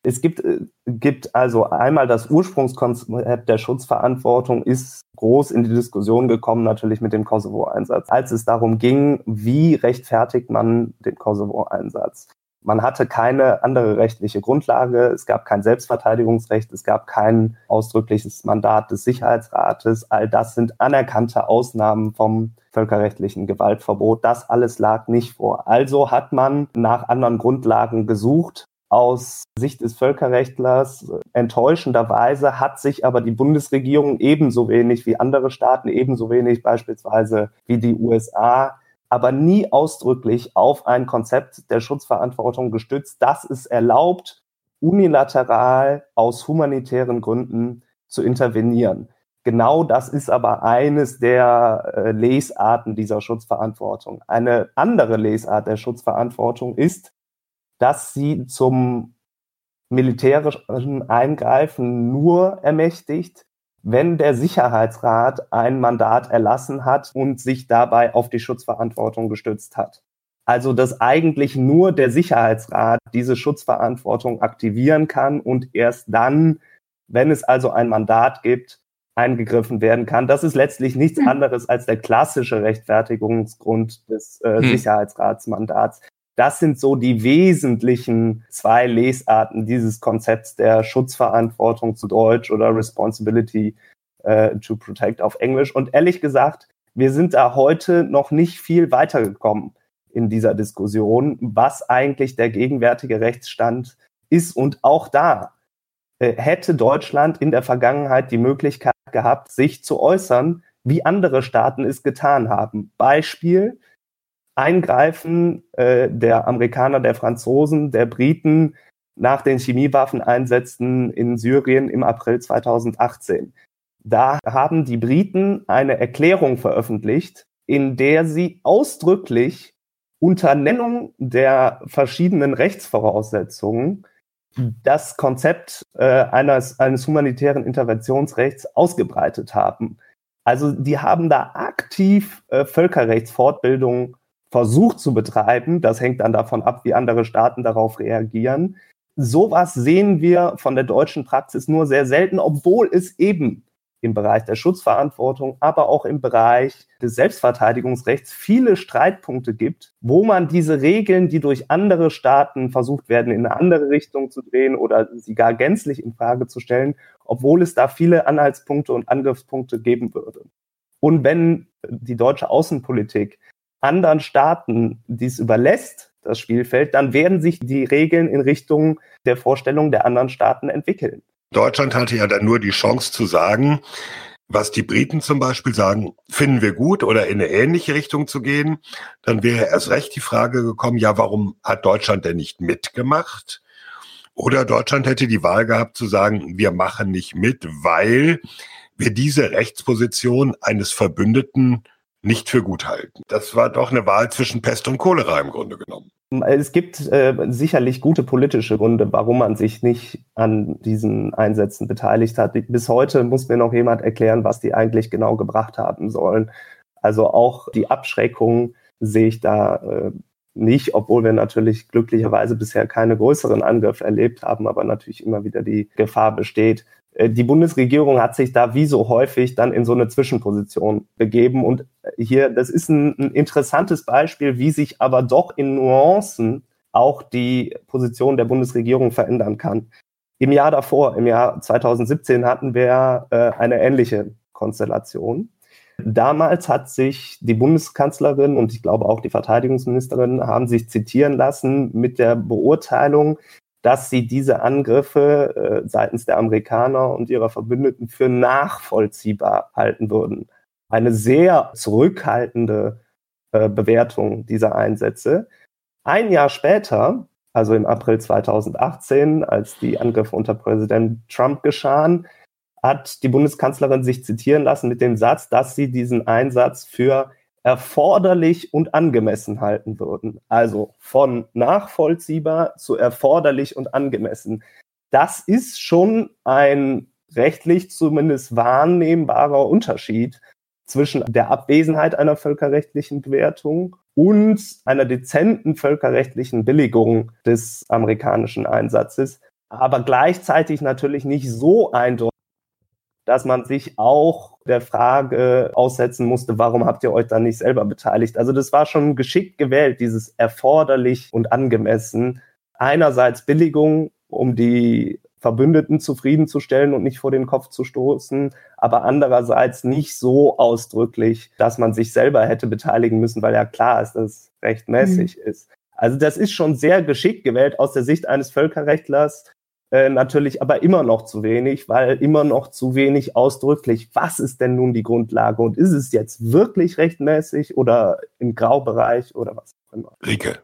es gibt, äh, gibt also einmal das Ursprungskonzept der Schutzverantwortung ist groß in die Diskussion gekommen, natürlich mit dem Kosovo-Einsatz. Als es darum ging, wie rechtfertigt man den Kosovo-Einsatz? Man hatte keine andere rechtliche Grundlage, es gab kein Selbstverteidigungsrecht, es gab kein ausdrückliches Mandat des Sicherheitsrates. All das sind anerkannte Ausnahmen vom völkerrechtlichen Gewaltverbot. Das alles lag nicht vor. Also hat man nach anderen Grundlagen gesucht. Aus Sicht des Völkerrechtlers enttäuschenderweise hat sich aber die Bundesregierung ebenso wenig wie andere Staaten, ebenso wenig beispielsweise wie die USA aber nie ausdrücklich auf ein Konzept der Schutzverantwortung gestützt, das es erlaubt, unilateral aus humanitären Gründen zu intervenieren. Genau das ist aber eines der äh, Lesarten dieser Schutzverantwortung. Eine andere Lesart der Schutzverantwortung ist, dass sie zum militärischen Eingreifen nur ermächtigt, wenn der Sicherheitsrat ein Mandat erlassen hat und sich dabei auf die Schutzverantwortung gestützt hat. Also dass eigentlich nur der Sicherheitsrat diese Schutzverantwortung aktivieren kann und erst dann, wenn es also ein Mandat gibt, eingegriffen werden kann. Das ist letztlich nichts hm. anderes als der klassische Rechtfertigungsgrund des äh, hm. Sicherheitsratsmandats. Das sind so die wesentlichen zwei Lesarten dieses Konzepts der Schutzverantwortung zu Deutsch oder Responsibility äh, to Protect auf Englisch. Und ehrlich gesagt, wir sind da heute noch nicht viel weitergekommen in dieser Diskussion, was eigentlich der gegenwärtige Rechtsstand ist. Und auch da äh, hätte Deutschland in der Vergangenheit die Möglichkeit gehabt, sich zu äußern, wie andere Staaten es getan haben. Beispiel, Eingreifen äh, der Amerikaner, der Franzosen, der Briten nach den Chemiewaffeneinsätzen in Syrien im April 2018. Da haben die Briten eine Erklärung veröffentlicht, in der sie ausdrücklich unter Nennung der verschiedenen Rechtsvoraussetzungen das Konzept äh, eines, eines humanitären Interventionsrechts ausgebreitet haben. Also die haben da aktiv äh, Völkerrechtsfortbildung versucht zu betreiben. Das hängt dann davon ab, wie andere Staaten darauf reagieren. Sowas sehen wir von der deutschen Praxis nur sehr selten, obwohl es eben im Bereich der Schutzverantwortung, aber auch im Bereich des Selbstverteidigungsrechts viele Streitpunkte gibt, wo man diese Regeln, die durch andere Staaten versucht werden, in eine andere Richtung zu drehen oder sie gar gänzlich in Frage zu stellen, obwohl es da viele Anhaltspunkte und Angriffspunkte geben würde. Und wenn die deutsche Außenpolitik anderen Staaten dies überlässt, das Spielfeld, dann werden sich die Regeln in Richtung der Vorstellung der anderen Staaten entwickeln. Deutschland hatte ja dann nur die Chance zu sagen, was die Briten zum Beispiel sagen, finden wir gut oder in eine ähnliche Richtung zu gehen, dann wäre erst recht die Frage gekommen, ja, warum hat Deutschland denn nicht mitgemacht? Oder Deutschland hätte die Wahl gehabt zu sagen, wir machen nicht mit, weil wir diese Rechtsposition eines Verbündeten nicht für gut halten. Das war doch eine Wahl zwischen Pest und Cholera im Grunde genommen. Es gibt äh, sicherlich gute politische Gründe, warum man sich nicht an diesen Einsätzen beteiligt hat. Bis heute muss mir noch jemand erklären, was die eigentlich genau gebracht haben sollen. Also auch die Abschreckung sehe ich da äh, nicht, obwohl wir natürlich glücklicherweise bisher keine größeren Angriffe erlebt haben, aber natürlich immer wieder die Gefahr besteht. Äh, die Bundesregierung hat sich da wie so häufig dann in so eine Zwischenposition begeben. Und hier, das ist ein, ein interessantes Beispiel, wie sich aber doch in Nuancen auch die Position der Bundesregierung verändern kann. Im Jahr davor, im Jahr 2017, hatten wir äh, eine ähnliche Konstellation. Damals hat sich die Bundeskanzlerin und ich glaube auch die Verteidigungsministerin haben sich zitieren lassen mit der Beurteilung, dass sie diese Angriffe äh, seitens der Amerikaner und ihrer Verbündeten für nachvollziehbar halten würden. Eine sehr zurückhaltende äh, Bewertung dieser Einsätze. Ein Jahr später, also im April 2018, als die Angriffe unter Präsident Trump geschahen, hat die Bundeskanzlerin sich zitieren lassen mit dem Satz, dass sie diesen Einsatz für erforderlich und angemessen halten würden. Also von nachvollziehbar zu erforderlich und angemessen. Das ist schon ein rechtlich zumindest wahrnehmbarer Unterschied zwischen der Abwesenheit einer völkerrechtlichen Bewertung und einer dezenten völkerrechtlichen Billigung des amerikanischen Einsatzes, aber gleichzeitig natürlich nicht so eindeutig, dass man sich auch der Frage aussetzen musste, warum habt ihr euch da nicht selber beteiligt? Also das war schon geschickt gewählt, dieses erforderlich und angemessen. Einerseits Billigung, um die Verbündeten zufriedenzustellen und nicht vor den Kopf zu stoßen, aber andererseits nicht so ausdrücklich, dass man sich selber hätte beteiligen müssen, weil ja klar ist, dass es rechtmäßig mhm. ist. Also das ist schon sehr geschickt gewählt aus der Sicht eines Völkerrechtlers, äh, natürlich aber immer noch zu wenig, weil immer noch zu wenig ausdrücklich, was ist denn nun die Grundlage und ist es jetzt wirklich rechtmäßig oder im Graubereich oder was auch immer. Rike.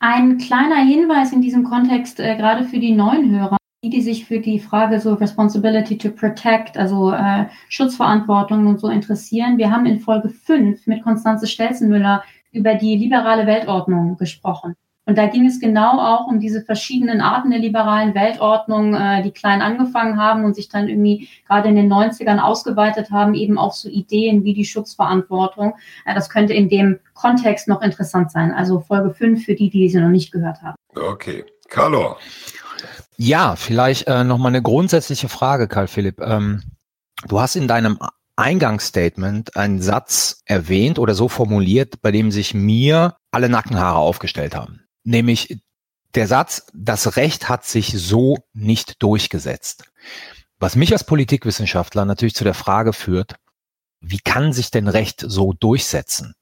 Ein kleiner Hinweis in diesem Kontext, äh, gerade für die neuen Hörer, die, die sich für die Frage so Responsibility to Protect, also äh, Schutzverantwortung und so interessieren. Wir haben in Folge 5 mit Konstanze Stelzenmüller über die liberale Weltordnung gesprochen. Und da ging es genau auch um diese verschiedenen Arten der liberalen Weltordnung, äh, die klein angefangen haben und sich dann irgendwie gerade in den 90ern ausgeweitet haben, eben auch so Ideen wie die Schutzverantwortung. Äh, das könnte in dem Kontext noch interessant sein. Also Folge 5 für die, die sie noch nicht gehört haben. Okay. Carlo. Ja, vielleicht äh, nochmal eine grundsätzliche Frage, Karl Philipp. Ähm, du hast in deinem Eingangsstatement einen Satz erwähnt oder so formuliert, bei dem sich mir alle Nackenhaare aufgestellt haben nämlich der Satz, das Recht hat sich so nicht durchgesetzt. Was mich als Politikwissenschaftler natürlich zu der Frage führt, wie kann sich denn Recht so durchsetzen?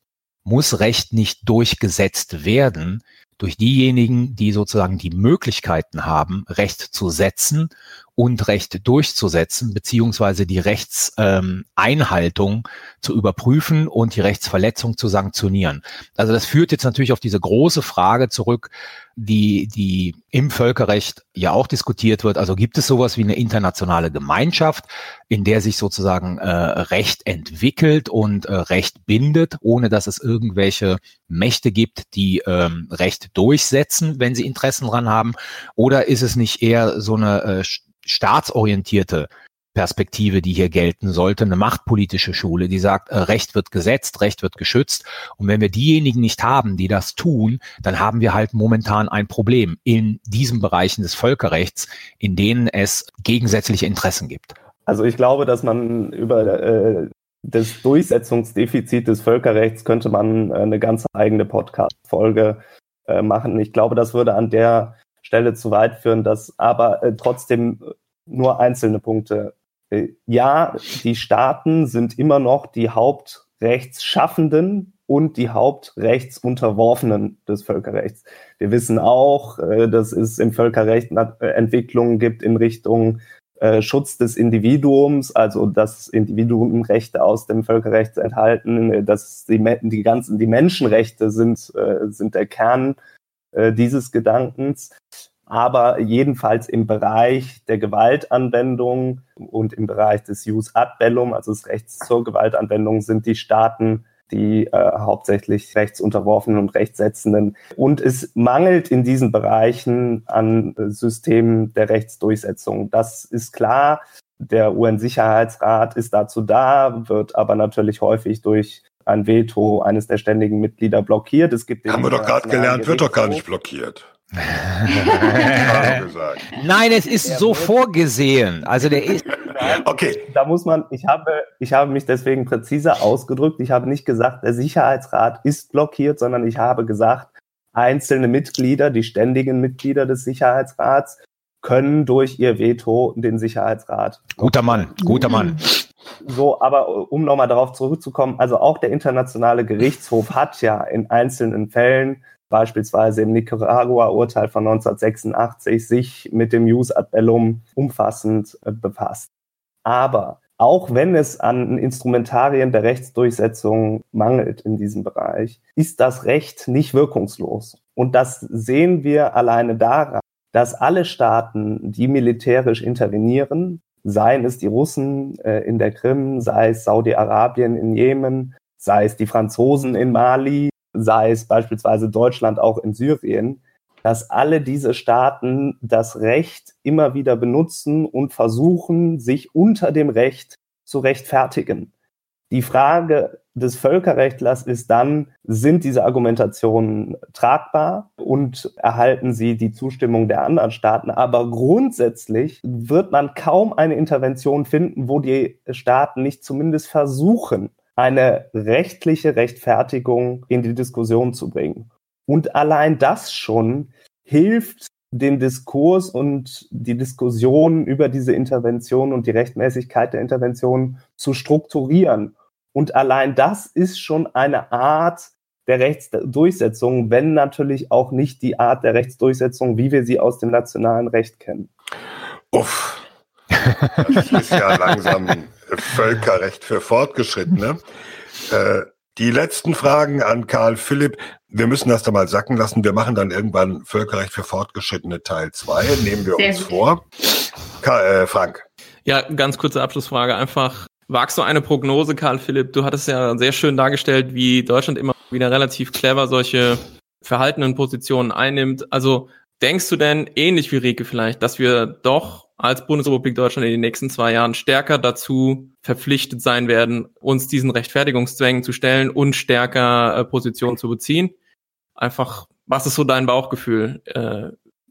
Muss Recht nicht durchgesetzt werden durch diejenigen, die sozusagen die Möglichkeiten haben, Recht zu setzen und Recht durchzusetzen, beziehungsweise die Rechtseinhaltung ähm, zu überprüfen und die Rechtsverletzung zu sanktionieren. Also das führt jetzt natürlich auf diese große Frage zurück, die, die im Völkerrecht ja auch diskutiert wird. Also gibt es sowas wie eine internationale Gemeinschaft, in der sich sozusagen äh, Recht entwickelt und äh, Recht bindet, ohne dass es irgendwelche Mächte gibt, die ähm, Recht durchsetzen, wenn sie Interessen dran haben? Oder ist es nicht eher so eine äh, staatsorientierte Perspektive, die hier gelten sollte, eine machtpolitische Schule, die sagt, äh, Recht wird gesetzt, Recht wird geschützt. Und wenn wir diejenigen nicht haben, die das tun, dann haben wir halt momentan ein Problem in diesen Bereichen des Völkerrechts, in denen es gegensätzliche Interessen gibt. Also ich glaube, dass man über äh, das Durchsetzungsdefizit des Völkerrechts könnte man äh, eine ganz eigene Podcast-Folge äh, machen. Ich glaube, das würde an der Stelle zu weit führen, dass aber äh, trotzdem nur einzelne Punkte. Äh, ja, die Staaten sind immer noch die Hauptrechtsschaffenden und die Hauptrechtsunterworfenen des Völkerrechts. Wir wissen auch, äh, dass es im Völkerrecht Entwicklungen gibt in Richtung äh, Schutz des Individuums, also das Individuum Rechte aus dem Völkerrecht enthalten, dass die, die ganzen die Menschenrechte sind äh, sind der Kern äh, dieses Gedankens aber jedenfalls im Bereich der Gewaltanwendung und im Bereich des Use ad bellum, also des Rechts zur Gewaltanwendung, sind die Staaten die äh, hauptsächlich rechtsunterworfenen und rechtssetzenden. Und es mangelt in diesen Bereichen an Systemen der Rechtsdurchsetzung. Das ist klar. Der UN-Sicherheitsrat ist dazu da, wird aber natürlich häufig durch ein Veto eines der ständigen Mitglieder blockiert. Es gibt Haben wir doch gerade gelernt, wird doch gar nicht blockiert. Nein, es ist so vorgesehen. Also der ist. Okay. Da muss man, ich habe, ich habe mich deswegen präziser ausgedrückt. Ich habe nicht gesagt, der Sicherheitsrat ist blockiert, sondern ich habe gesagt, einzelne Mitglieder, die ständigen Mitglieder des Sicherheitsrats, können durch ihr Veto den Sicherheitsrat. Guter Mann, guter Mann. So, aber um nochmal darauf zurückzukommen, also auch der internationale Gerichtshof hat ja in einzelnen Fällen beispielsweise im Nicaragua-Urteil von 1986 sich mit dem Jus ad bellum umfassend äh, befasst. Aber auch wenn es an Instrumentarien der Rechtsdurchsetzung mangelt in diesem Bereich, ist das Recht nicht wirkungslos. Und das sehen wir alleine daran, dass alle Staaten, die militärisch intervenieren, seien es die Russen äh, in der Krim, sei es Saudi-Arabien in Jemen, sei es die Franzosen in Mali, sei es beispielsweise Deutschland auch in Syrien, dass alle diese Staaten das Recht immer wieder benutzen und versuchen, sich unter dem Recht zu rechtfertigen. Die Frage des Völkerrechtlers ist dann, sind diese Argumentationen tragbar und erhalten sie die Zustimmung der anderen Staaten? Aber grundsätzlich wird man kaum eine Intervention finden, wo die Staaten nicht zumindest versuchen, eine rechtliche Rechtfertigung in die Diskussion zu bringen. Und allein das schon hilft, den Diskurs und die Diskussion über diese Intervention und die Rechtmäßigkeit der Intervention zu strukturieren. Und allein das ist schon eine Art der Rechtsdurchsetzung, wenn natürlich auch nicht die Art der Rechtsdurchsetzung, wie wir sie aus dem nationalen Recht kennen. Uff. Das ist ja langsam Völkerrecht für Fortgeschrittene. Äh, die letzten Fragen an Karl Philipp. Wir müssen das da mal sacken lassen. Wir machen dann irgendwann Völkerrecht für Fortgeschrittene Teil 2. Nehmen wir uns vor. Karl, äh, Frank. Ja, ganz kurze Abschlussfrage. Einfach, wagst du eine Prognose, Karl Philipp? Du hattest ja sehr schön dargestellt, wie Deutschland immer wieder relativ clever solche verhaltenen Positionen einnimmt. Also denkst du denn, ähnlich wie Rike vielleicht, dass wir doch als Bundesrepublik Deutschland in den nächsten zwei Jahren stärker dazu verpflichtet sein werden, uns diesen Rechtfertigungszwängen zu stellen und stärker äh, Position zu beziehen. Einfach, was ist so dein Bauchgefühl?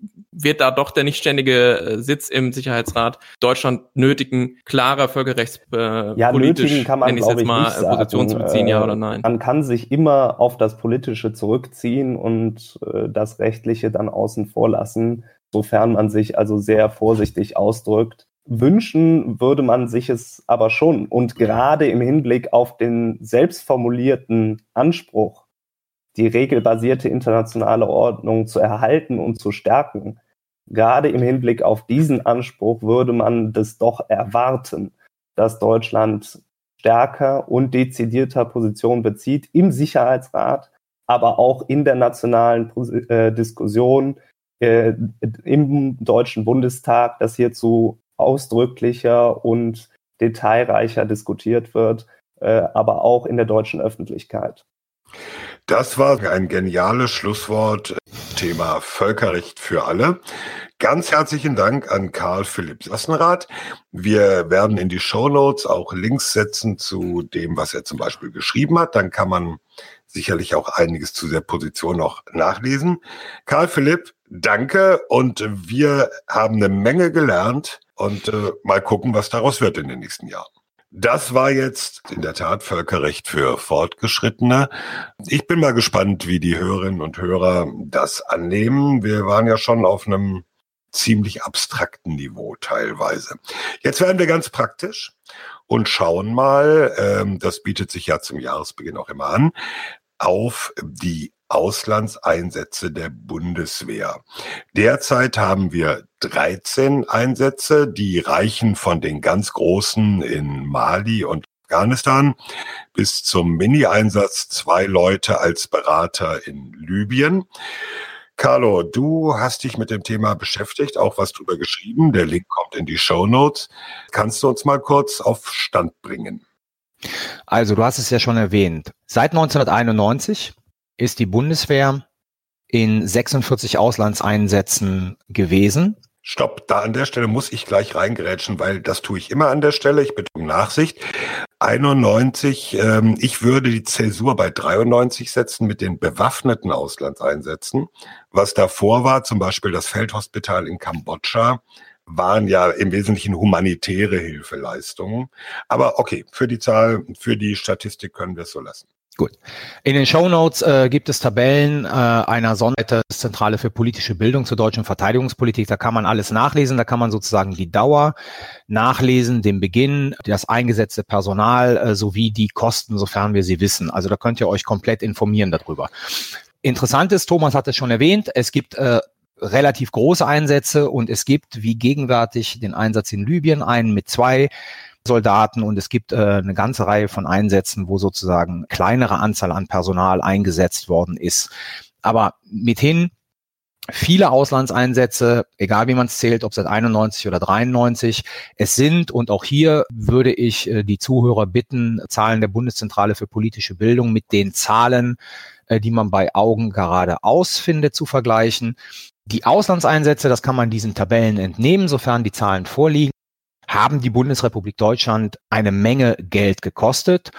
Äh, wird da doch der nichtständige äh, Sitz im Sicherheitsrat Deutschland nötigen, klarer völkerrechtspolitisch, äh, ja, politisch, kann man, jetzt mal, äh, Position zu beziehen, ja oder nein? Man kann sich immer auf das Politische zurückziehen und äh, das Rechtliche dann außen vor lassen sofern man sich also sehr vorsichtig ausdrückt. Wünschen würde man sich es aber schon. Und gerade im Hinblick auf den selbstformulierten Anspruch, die regelbasierte internationale Ordnung zu erhalten und zu stärken, gerade im Hinblick auf diesen Anspruch würde man das doch erwarten, dass Deutschland stärker und dezidierter Position bezieht im Sicherheitsrat, aber auch in der nationalen äh, Diskussion äh, im Deutschen Bundestag, dass hierzu ausdrücklicher und detailreicher diskutiert wird, äh, aber auch in der deutschen Öffentlichkeit. Das war ein geniales Schlusswort. Thema Völkerrecht für alle. Ganz herzlichen Dank an Karl Philipp Sassenrath. Wir werden in die Show Notes auch Links setzen zu dem, was er zum Beispiel geschrieben hat. Dann kann man sicherlich auch einiges zu der Position noch nachlesen. Karl Philipp, danke und wir haben eine Menge gelernt und äh, mal gucken, was daraus wird in den nächsten Jahren. Das war jetzt in der Tat Völkerrecht für Fortgeschrittene. Ich bin mal gespannt, wie die Hörerinnen und Hörer das annehmen. Wir waren ja schon auf einem ziemlich abstrakten Niveau teilweise. Jetzt werden wir ganz praktisch und schauen mal, ähm, das bietet sich ja zum Jahresbeginn auch immer an, auf die Auslandseinsätze der Bundeswehr. Derzeit haben wir 13 Einsätze, die reichen von den ganz großen in Mali und Afghanistan bis zum Mini-Einsatz zwei Leute als Berater in Libyen. Carlo, du hast dich mit dem Thema beschäftigt, auch was drüber geschrieben. Der Link kommt in die Show Notes. Kannst du uns mal kurz auf Stand bringen? Also, du hast es ja schon erwähnt. Seit 1991 ist die Bundeswehr in 46 Auslandseinsätzen gewesen. Stopp, da an der Stelle muss ich gleich reingerätschen, weil das tue ich immer an der Stelle. Ich bitte um Nachsicht. 91, ähm, ich würde die Zäsur bei 93 setzen mit den bewaffneten Auslandseinsätzen. Was davor war, zum Beispiel das Feldhospital in Kambodscha, waren ja im Wesentlichen humanitäre Hilfeleistungen. Aber okay, für die Zahl, für die Statistik können wir es so lassen. Gut. In den Show Notes äh, gibt es Tabellen äh, einer Sonderseite Zentrale für politische Bildung zur deutschen Verteidigungspolitik. Da kann man alles nachlesen. Da kann man sozusagen die Dauer nachlesen, den Beginn, das eingesetzte Personal äh, sowie die Kosten, sofern wir sie wissen. Also da könnt ihr euch komplett informieren darüber. Interessant ist, Thomas hat es schon erwähnt, es gibt äh, relativ große Einsätze und es gibt wie gegenwärtig den Einsatz in Libyen einen mit zwei Soldaten und es gibt äh, eine ganze Reihe von Einsätzen, wo sozusagen kleinere Anzahl an Personal eingesetzt worden ist. Aber mithin viele Auslandseinsätze, egal wie man es zählt, ob seit 91 oder 93, es sind und auch hier würde ich äh, die Zuhörer bitten, Zahlen der Bundeszentrale für politische Bildung mit den Zahlen, äh, die man bei Augen gerade ausfindet, zu vergleichen. Die Auslandseinsätze, das kann man diesen Tabellen entnehmen, sofern die Zahlen vorliegen, haben die Bundesrepublik Deutschland eine Menge Geld gekostet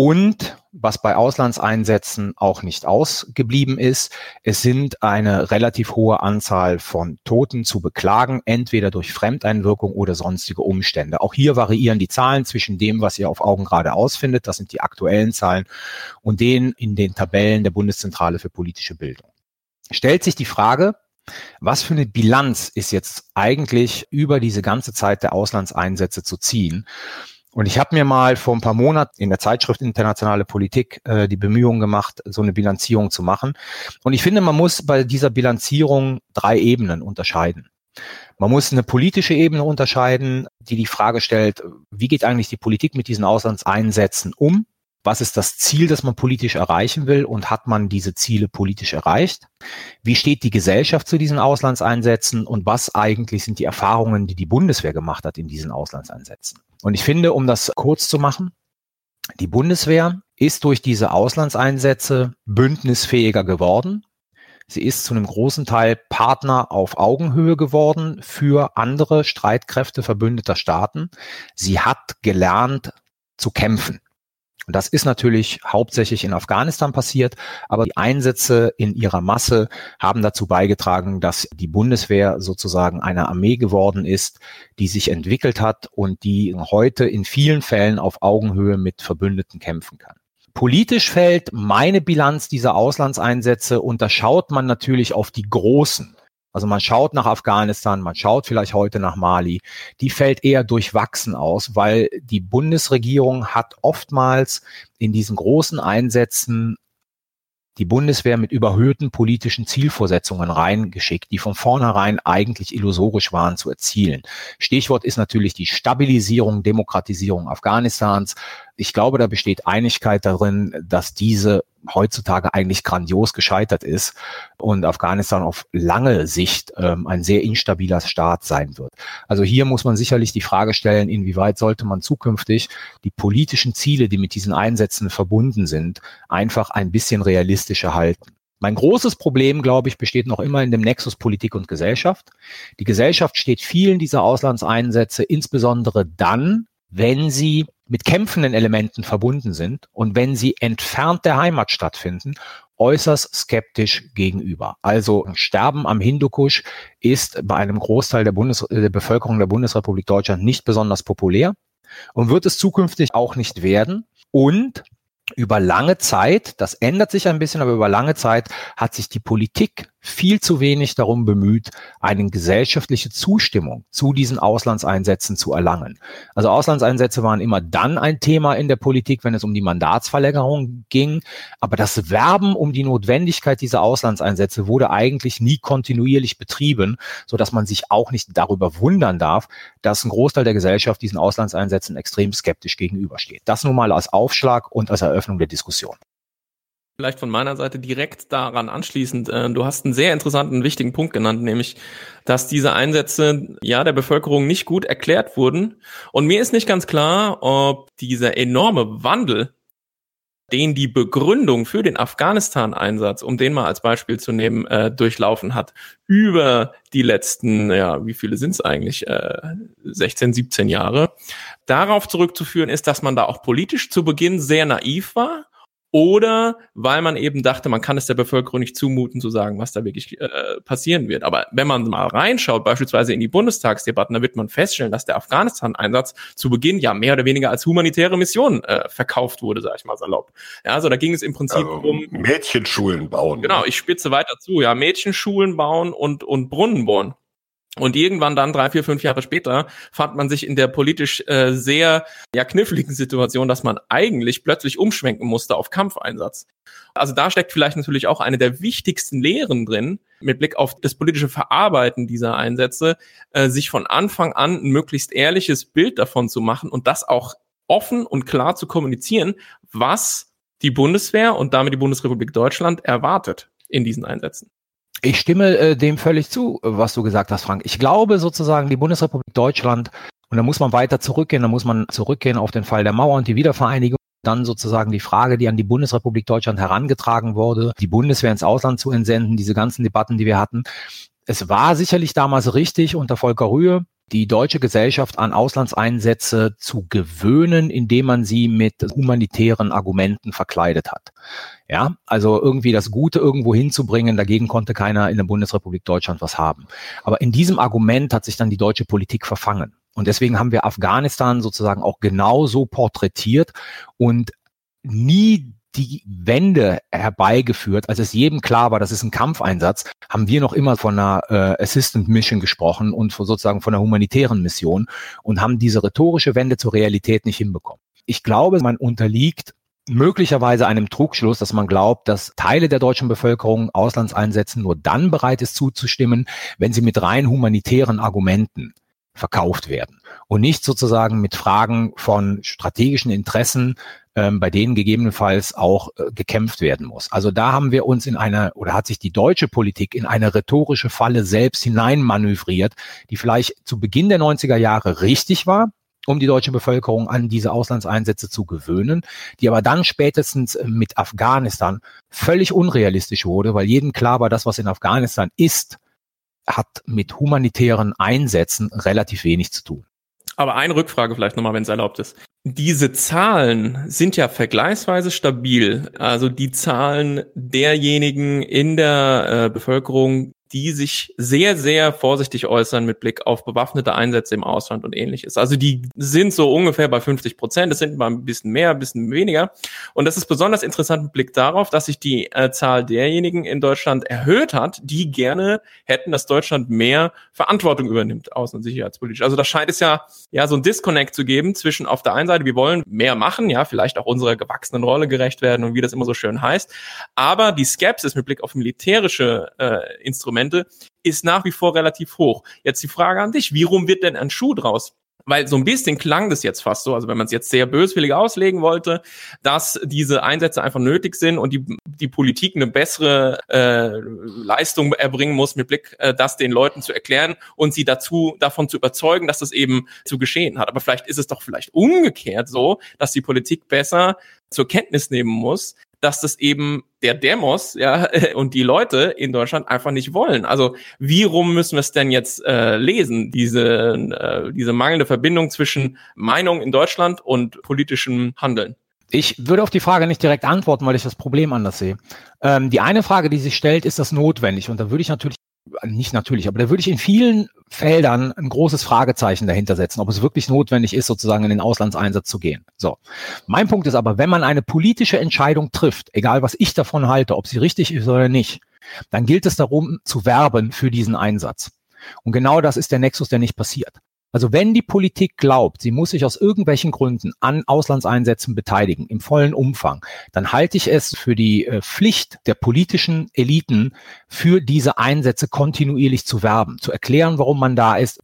und was bei Auslandseinsätzen auch nicht ausgeblieben ist, es sind eine relativ hohe Anzahl von Toten zu beklagen, entweder durch Fremdeinwirkung oder sonstige Umstände. Auch hier variieren die Zahlen zwischen dem, was ihr auf Augen gerade ausfindet, das sind die aktuellen Zahlen, und denen in den Tabellen der Bundeszentrale für politische Bildung. Stellt sich die Frage, was für eine Bilanz ist jetzt eigentlich über diese ganze Zeit der Auslandseinsätze zu ziehen? Und ich habe mir mal vor ein paar Monaten in der Zeitschrift Internationale Politik äh, die Bemühungen gemacht, so eine Bilanzierung zu machen. Und ich finde, man muss bei dieser Bilanzierung drei Ebenen unterscheiden. Man muss eine politische Ebene unterscheiden, die die Frage stellt, wie geht eigentlich die Politik mit diesen Auslandseinsätzen um? Was ist das Ziel, das man politisch erreichen will und hat man diese Ziele politisch erreicht? Wie steht die Gesellschaft zu diesen Auslandseinsätzen und was eigentlich sind die Erfahrungen, die die Bundeswehr gemacht hat in diesen Auslandseinsätzen? Und ich finde, um das kurz zu machen, die Bundeswehr ist durch diese Auslandseinsätze bündnisfähiger geworden. Sie ist zu einem großen Teil Partner auf Augenhöhe geworden für andere Streitkräfte verbündeter Staaten. Sie hat gelernt zu kämpfen. Und das ist natürlich hauptsächlich in Afghanistan passiert, aber die Einsätze in ihrer Masse haben dazu beigetragen, dass die Bundeswehr sozusagen eine Armee geworden ist, die sich entwickelt hat und die heute in vielen Fällen auf Augenhöhe mit Verbündeten kämpfen kann. Politisch fällt meine Bilanz dieser Auslandseinsätze und da schaut man natürlich auf die großen also man schaut nach Afghanistan, man schaut vielleicht heute nach Mali. Die fällt eher durchwachsen aus, weil die Bundesregierung hat oftmals in diesen großen Einsätzen die Bundeswehr mit überhöhten politischen Zielvorsetzungen reingeschickt, die von vornherein eigentlich illusorisch waren zu erzielen. Stichwort ist natürlich die Stabilisierung, Demokratisierung Afghanistans. Ich glaube, da besteht Einigkeit darin, dass diese heutzutage eigentlich grandios gescheitert ist und Afghanistan auf lange Sicht ähm, ein sehr instabiler Staat sein wird. Also hier muss man sicherlich die Frage stellen, inwieweit sollte man zukünftig die politischen Ziele, die mit diesen Einsätzen verbunden sind, einfach ein bisschen realistischer halten. Mein großes Problem, glaube ich, besteht noch immer in dem Nexus Politik und Gesellschaft. Die Gesellschaft steht vielen dieser Auslandseinsätze insbesondere dann, wenn sie mit kämpfenden Elementen verbunden sind und wenn sie entfernt der Heimat stattfinden, äußerst skeptisch gegenüber. Also Sterben am Hindukusch ist bei einem Großteil der, Bundes der Bevölkerung der Bundesrepublik Deutschland nicht besonders populär und wird es zukünftig auch nicht werden. Und über lange Zeit, das ändert sich ein bisschen, aber über lange Zeit hat sich die Politik viel zu wenig darum bemüht, eine gesellschaftliche Zustimmung zu diesen Auslandseinsätzen zu erlangen. Also Auslandseinsätze waren immer dann ein Thema in der Politik, wenn es um die Mandatsverlängerung ging. Aber das Werben um die Notwendigkeit dieser Auslandseinsätze wurde eigentlich nie kontinuierlich betrieben, so dass man sich auch nicht darüber wundern darf, dass ein Großteil der Gesellschaft diesen Auslandseinsätzen extrem skeptisch gegenübersteht. Das nun mal als Aufschlag und als Eröffnung der Diskussion. Vielleicht von meiner Seite direkt daran anschließend. Äh, du hast einen sehr interessanten, wichtigen Punkt genannt, nämlich, dass diese Einsätze ja der Bevölkerung nicht gut erklärt wurden. Und mir ist nicht ganz klar, ob dieser enorme Wandel, den die Begründung für den Afghanistan-Einsatz, um den mal als Beispiel zu nehmen, äh, durchlaufen hat, über die letzten, ja, wie viele sind es eigentlich, äh, 16, 17 Jahre, darauf zurückzuführen ist, dass man da auch politisch zu Beginn sehr naiv war oder weil man eben dachte, man kann es der Bevölkerung nicht zumuten zu sagen, was da wirklich äh, passieren wird. Aber wenn man mal reinschaut, beispielsweise in die Bundestagsdebatten, da wird man feststellen, dass der Afghanistan-Einsatz zu Beginn ja mehr oder weniger als humanitäre Mission äh, verkauft wurde, sag ich mal salopp. Ja, also da ging es im Prinzip also, um Mädchenschulen bauen. Genau, ich spitze weiter zu, ja, Mädchenschulen bauen und und Brunnen bohren. Und irgendwann dann, drei, vier, fünf Jahre später, fand man sich in der politisch äh, sehr ja, kniffligen Situation, dass man eigentlich plötzlich umschwenken musste auf Kampfeinsatz. Also da steckt vielleicht natürlich auch eine der wichtigsten Lehren drin, mit Blick auf das politische Verarbeiten dieser Einsätze, äh, sich von Anfang an ein möglichst ehrliches Bild davon zu machen und das auch offen und klar zu kommunizieren, was die Bundeswehr und damit die Bundesrepublik Deutschland erwartet in diesen Einsätzen. Ich stimme äh, dem völlig zu, was du gesagt hast, Frank. Ich glaube sozusagen, die Bundesrepublik Deutschland, und da muss man weiter zurückgehen, da muss man zurückgehen auf den Fall der Mauer und die Wiedervereinigung. Dann sozusagen die Frage, die an die Bundesrepublik Deutschland herangetragen wurde, die Bundeswehr ins Ausland zu entsenden, diese ganzen Debatten, die wir hatten. Es war sicherlich damals richtig unter Volker Rühe, die deutsche Gesellschaft an Auslandseinsätze zu gewöhnen, indem man sie mit humanitären Argumenten verkleidet hat. Ja, also irgendwie das Gute irgendwo hinzubringen, dagegen konnte keiner in der Bundesrepublik Deutschland was haben. Aber in diesem Argument hat sich dann die deutsche Politik verfangen. Und deswegen haben wir Afghanistan sozusagen auch genauso porträtiert und nie die Wende herbeigeführt, als es jedem klar war, das ist ein Kampfeinsatz, haben wir noch immer von einer äh, Assistant Mission gesprochen und von, sozusagen von einer humanitären Mission und haben diese rhetorische Wende zur Realität nicht hinbekommen. Ich glaube, man unterliegt möglicherweise einem Trugschluss, dass man glaubt, dass Teile der deutschen Bevölkerung Auslandseinsätzen nur dann bereit ist zuzustimmen, wenn sie mit rein humanitären Argumenten verkauft werden und nicht sozusagen mit Fragen von strategischen Interessen, ähm, bei denen gegebenenfalls auch äh, gekämpft werden muss. Also da haben wir uns in eine oder hat sich die deutsche Politik in eine rhetorische Falle selbst hineinmanövriert, die vielleicht zu Beginn der 90er Jahre richtig war, um die deutsche Bevölkerung an diese Auslandseinsätze zu gewöhnen, die aber dann spätestens äh, mit Afghanistan völlig unrealistisch wurde, weil jedem klar war, das, was in Afghanistan ist, hat mit humanitären Einsätzen relativ wenig zu tun. Aber eine Rückfrage vielleicht nochmal, wenn es erlaubt ist. Diese Zahlen sind ja vergleichsweise stabil. Also die Zahlen derjenigen in der äh, Bevölkerung, die sich sehr, sehr vorsichtig äußern mit Blick auf bewaffnete Einsätze im Ausland und ähnliches. Also die sind so ungefähr bei 50 Prozent. Das sind mal ein bisschen mehr, ein bisschen weniger. Und das ist besonders interessant mit Blick darauf, dass sich die äh, Zahl derjenigen in Deutschland erhöht hat, die gerne hätten, dass Deutschland mehr Verantwortung übernimmt, außen- und sicherheitspolitisch. Also da scheint es ja, ja so ein Disconnect zu geben zwischen auf der einen Seite, wir wollen mehr machen, ja, vielleicht auch unserer gewachsenen Rolle gerecht werden und wie das immer so schön heißt. Aber die Skepsis mit Blick auf militärische äh, Instrumente Instrumente, ist nach wie vor relativ hoch. Jetzt die Frage an dich, wie rum wird denn ein Schuh draus? Weil so ein bisschen klang das jetzt fast so, also wenn man es jetzt sehr böswillig auslegen wollte, dass diese Einsätze einfach nötig sind und die, die Politik eine bessere äh, Leistung erbringen muss mit Blick, äh, das den Leuten zu erklären und sie dazu davon zu überzeugen, dass das eben zu geschehen hat. Aber vielleicht ist es doch vielleicht umgekehrt so, dass die Politik besser zur Kenntnis nehmen muss, dass das eben der Demos ja und die Leute in Deutschland einfach nicht wollen. Also wie rum müssen wir es denn jetzt äh, lesen, diese, äh, diese mangelnde Verbindung zwischen Meinung in Deutschland und politischem Handeln? Ich würde auf die Frage nicht direkt antworten, weil ich das Problem anders sehe. Ähm, die eine Frage, die sich stellt, ist das notwendig? Und da würde ich natürlich nicht natürlich, aber da würde ich in vielen Feldern ein großes Fragezeichen dahinter setzen, ob es wirklich notwendig ist, sozusagen in den Auslandseinsatz zu gehen. So. Mein Punkt ist aber, wenn man eine politische Entscheidung trifft, egal was ich davon halte, ob sie richtig ist oder nicht, dann gilt es darum zu werben für diesen Einsatz. Und genau das ist der Nexus, der nicht passiert. Also wenn die Politik glaubt, sie muss sich aus irgendwelchen Gründen an Auslandseinsätzen beteiligen, im vollen Umfang, dann halte ich es für die äh, Pflicht der politischen Eliten, für diese Einsätze kontinuierlich zu werben, zu erklären, warum man da ist,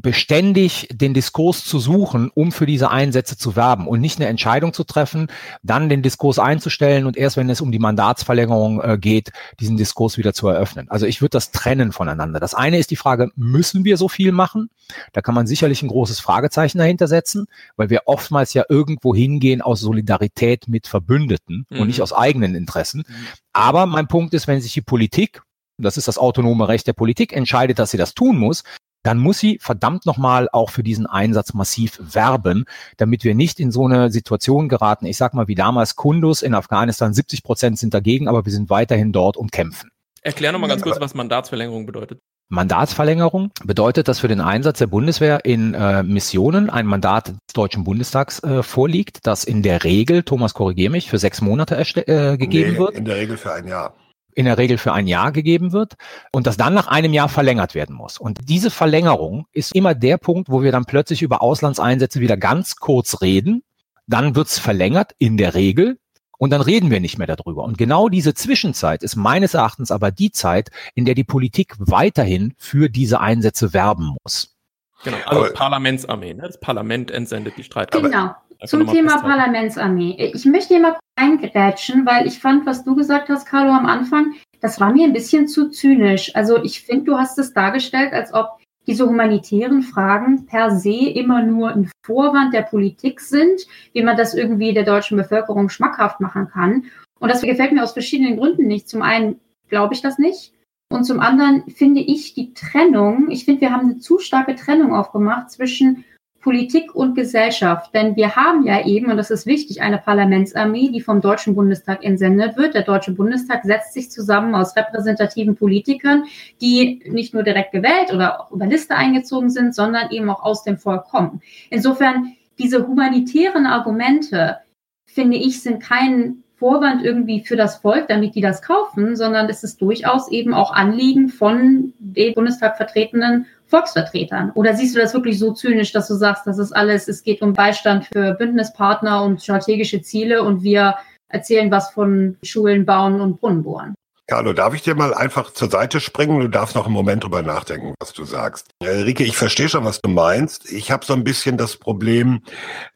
beständig den Diskurs zu suchen, um für diese Einsätze zu werben und nicht eine Entscheidung zu treffen, dann den Diskurs einzustellen und erst wenn es um die Mandatsverlängerung äh, geht, diesen Diskurs wieder zu eröffnen. Also ich würde das trennen voneinander. Das eine ist die Frage, müssen wir so viel machen? Da kann man sicherlich ein großes Fragezeichen dahinter setzen, weil wir oftmals ja irgendwo hingehen aus Solidarität mit Verbündeten mhm. und nicht aus eigenen Interessen. Mhm. Aber mein Punkt ist, wenn sich die Politik das ist das autonome Recht der Politik, entscheidet, dass sie das tun muss, dann muss sie verdammt nochmal auch für diesen Einsatz massiv werben, damit wir nicht in so eine Situation geraten. Ich sag mal, wie damals Kundus in Afghanistan, 70 Prozent sind dagegen, aber wir sind weiterhin dort und kämpfen. Erklär nochmal ganz kurz, was Mandatsverlängerung bedeutet. Mandatsverlängerung bedeutet, dass für den Einsatz der Bundeswehr in äh, Missionen ein Mandat des Deutschen Bundestags äh, vorliegt, das in der Regel, Thomas korrigier mich, für sechs Monate äh, gegeben nee, wird. In der Regel für ein Jahr in der Regel für ein Jahr gegeben wird und das dann nach einem Jahr verlängert werden muss. Und diese Verlängerung ist immer der Punkt, wo wir dann plötzlich über Auslandseinsätze wieder ganz kurz reden. Dann wird's verlängert in der Regel und dann reden wir nicht mehr darüber. Und genau diese Zwischenzeit ist meines Erachtens aber die Zeit, in der die Politik weiterhin für diese Einsätze werben muss. Genau, also aber, Parlamentsarmee, ne? das Parlament entsendet die Streitkräfte. Genau. Zum Thema Parlamentsarmee. Ich möchte hier mal eingrätschen, weil ich fand, was du gesagt hast, Carlo, am Anfang, das war mir ein bisschen zu zynisch. Also ich finde, du hast es dargestellt, als ob diese humanitären Fragen per se immer nur ein Vorwand der Politik sind, wie man das irgendwie der deutschen Bevölkerung schmackhaft machen kann. Und das gefällt mir aus verschiedenen Gründen nicht. Zum einen glaube ich das nicht. Und zum anderen finde ich die Trennung, ich finde, wir haben eine zu starke Trennung aufgemacht zwischen Politik und Gesellschaft. Denn wir haben ja eben, und das ist wichtig, eine Parlamentsarmee, die vom Deutschen Bundestag entsendet wird. Der Deutsche Bundestag setzt sich zusammen aus repräsentativen Politikern, die nicht nur direkt gewählt oder auch über Liste eingezogen sind, sondern eben auch aus dem Volk kommen. Insofern, diese humanitären Argumente, finde ich, sind kein Vorwand irgendwie für das Volk, damit die das kaufen, sondern es ist durchaus eben auch Anliegen von den Bundestag vertretenen Volksvertretern? Oder siehst du das wirklich so zynisch, dass du sagst, das ist alles, es geht um Beistand für Bündnispartner und strategische Ziele und wir erzählen was von Schulen bauen und Brunnen bohren? Carlo, darf ich dir mal einfach zur Seite springen? Du darfst noch einen Moment drüber nachdenken, was du sagst. Äh, Rike, ich verstehe schon, was du meinst. Ich habe so ein bisschen das Problem,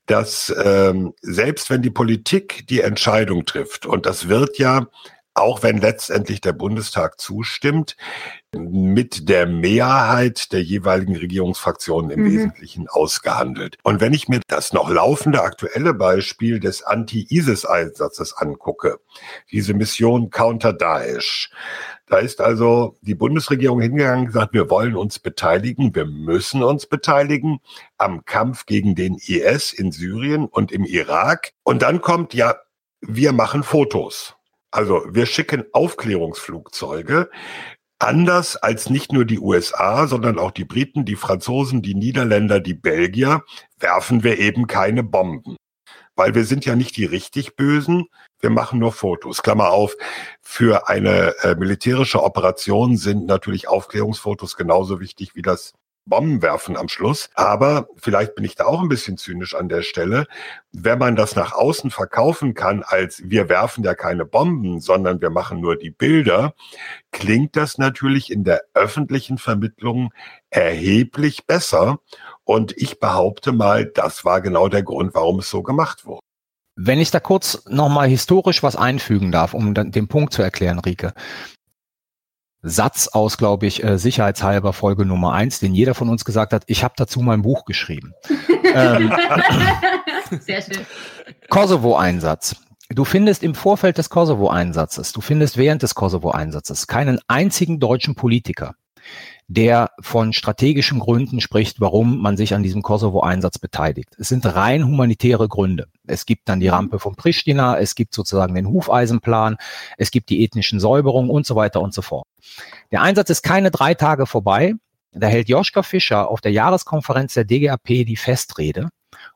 dass ähm, selbst wenn die Politik die Entscheidung trifft, und das wird ja auch wenn letztendlich der Bundestag zustimmt, mit der Mehrheit der jeweiligen Regierungsfraktionen im mhm. Wesentlichen ausgehandelt. Und wenn ich mir das noch laufende aktuelle Beispiel des Anti-ISIS-Einsatzes angucke, diese Mission Counter Daesh, da ist also die Bundesregierung hingegangen und gesagt, wir wollen uns beteiligen, wir müssen uns beteiligen am Kampf gegen den IS in Syrien und im Irak. Und dann kommt ja, wir machen Fotos. Also wir schicken Aufklärungsflugzeuge, anders als nicht nur die USA, sondern auch die Briten, die Franzosen, die Niederländer, die Belgier, werfen wir eben keine Bomben. Weil wir sind ja nicht die richtig Bösen, wir machen nur Fotos. Klammer auf, für eine äh, militärische Operation sind natürlich Aufklärungsfotos genauso wichtig wie das Bomben werfen am Schluss. Aber vielleicht bin ich da auch ein bisschen zynisch an der Stelle. Wenn man das nach außen verkaufen kann, als wir werfen ja keine Bomben, sondern wir machen nur die Bilder, klingt das natürlich in der öffentlichen Vermittlung erheblich besser. Und ich behaupte mal, das war genau der Grund, warum es so gemacht wurde. Wenn ich da kurz nochmal historisch was einfügen darf, um den Punkt zu erklären, Rike. Satz aus, glaube ich, äh, sicherheitshalber Folge Nummer eins, den jeder von uns gesagt hat, ich habe dazu mein Buch geschrieben. ähm, Sehr schön. Kosovo-Einsatz. Du findest im Vorfeld des Kosovo-Einsatzes, du findest während des Kosovo-Einsatzes keinen einzigen deutschen Politiker, der von strategischen Gründen spricht, warum man sich an diesem Kosovo-Einsatz beteiligt. Es sind rein humanitäre Gründe. Es gibt dann die mhm. Rampe von Pristina, es gibt sozusagen den Hufeisenplan, es gibt die ethnischen Säuberungen und so weiter und so fort. Der Einsatz ist keine drei Tage vorbei. Da hält Joschka Fischer auf der Jahreskonferenz der DGAP die Festrede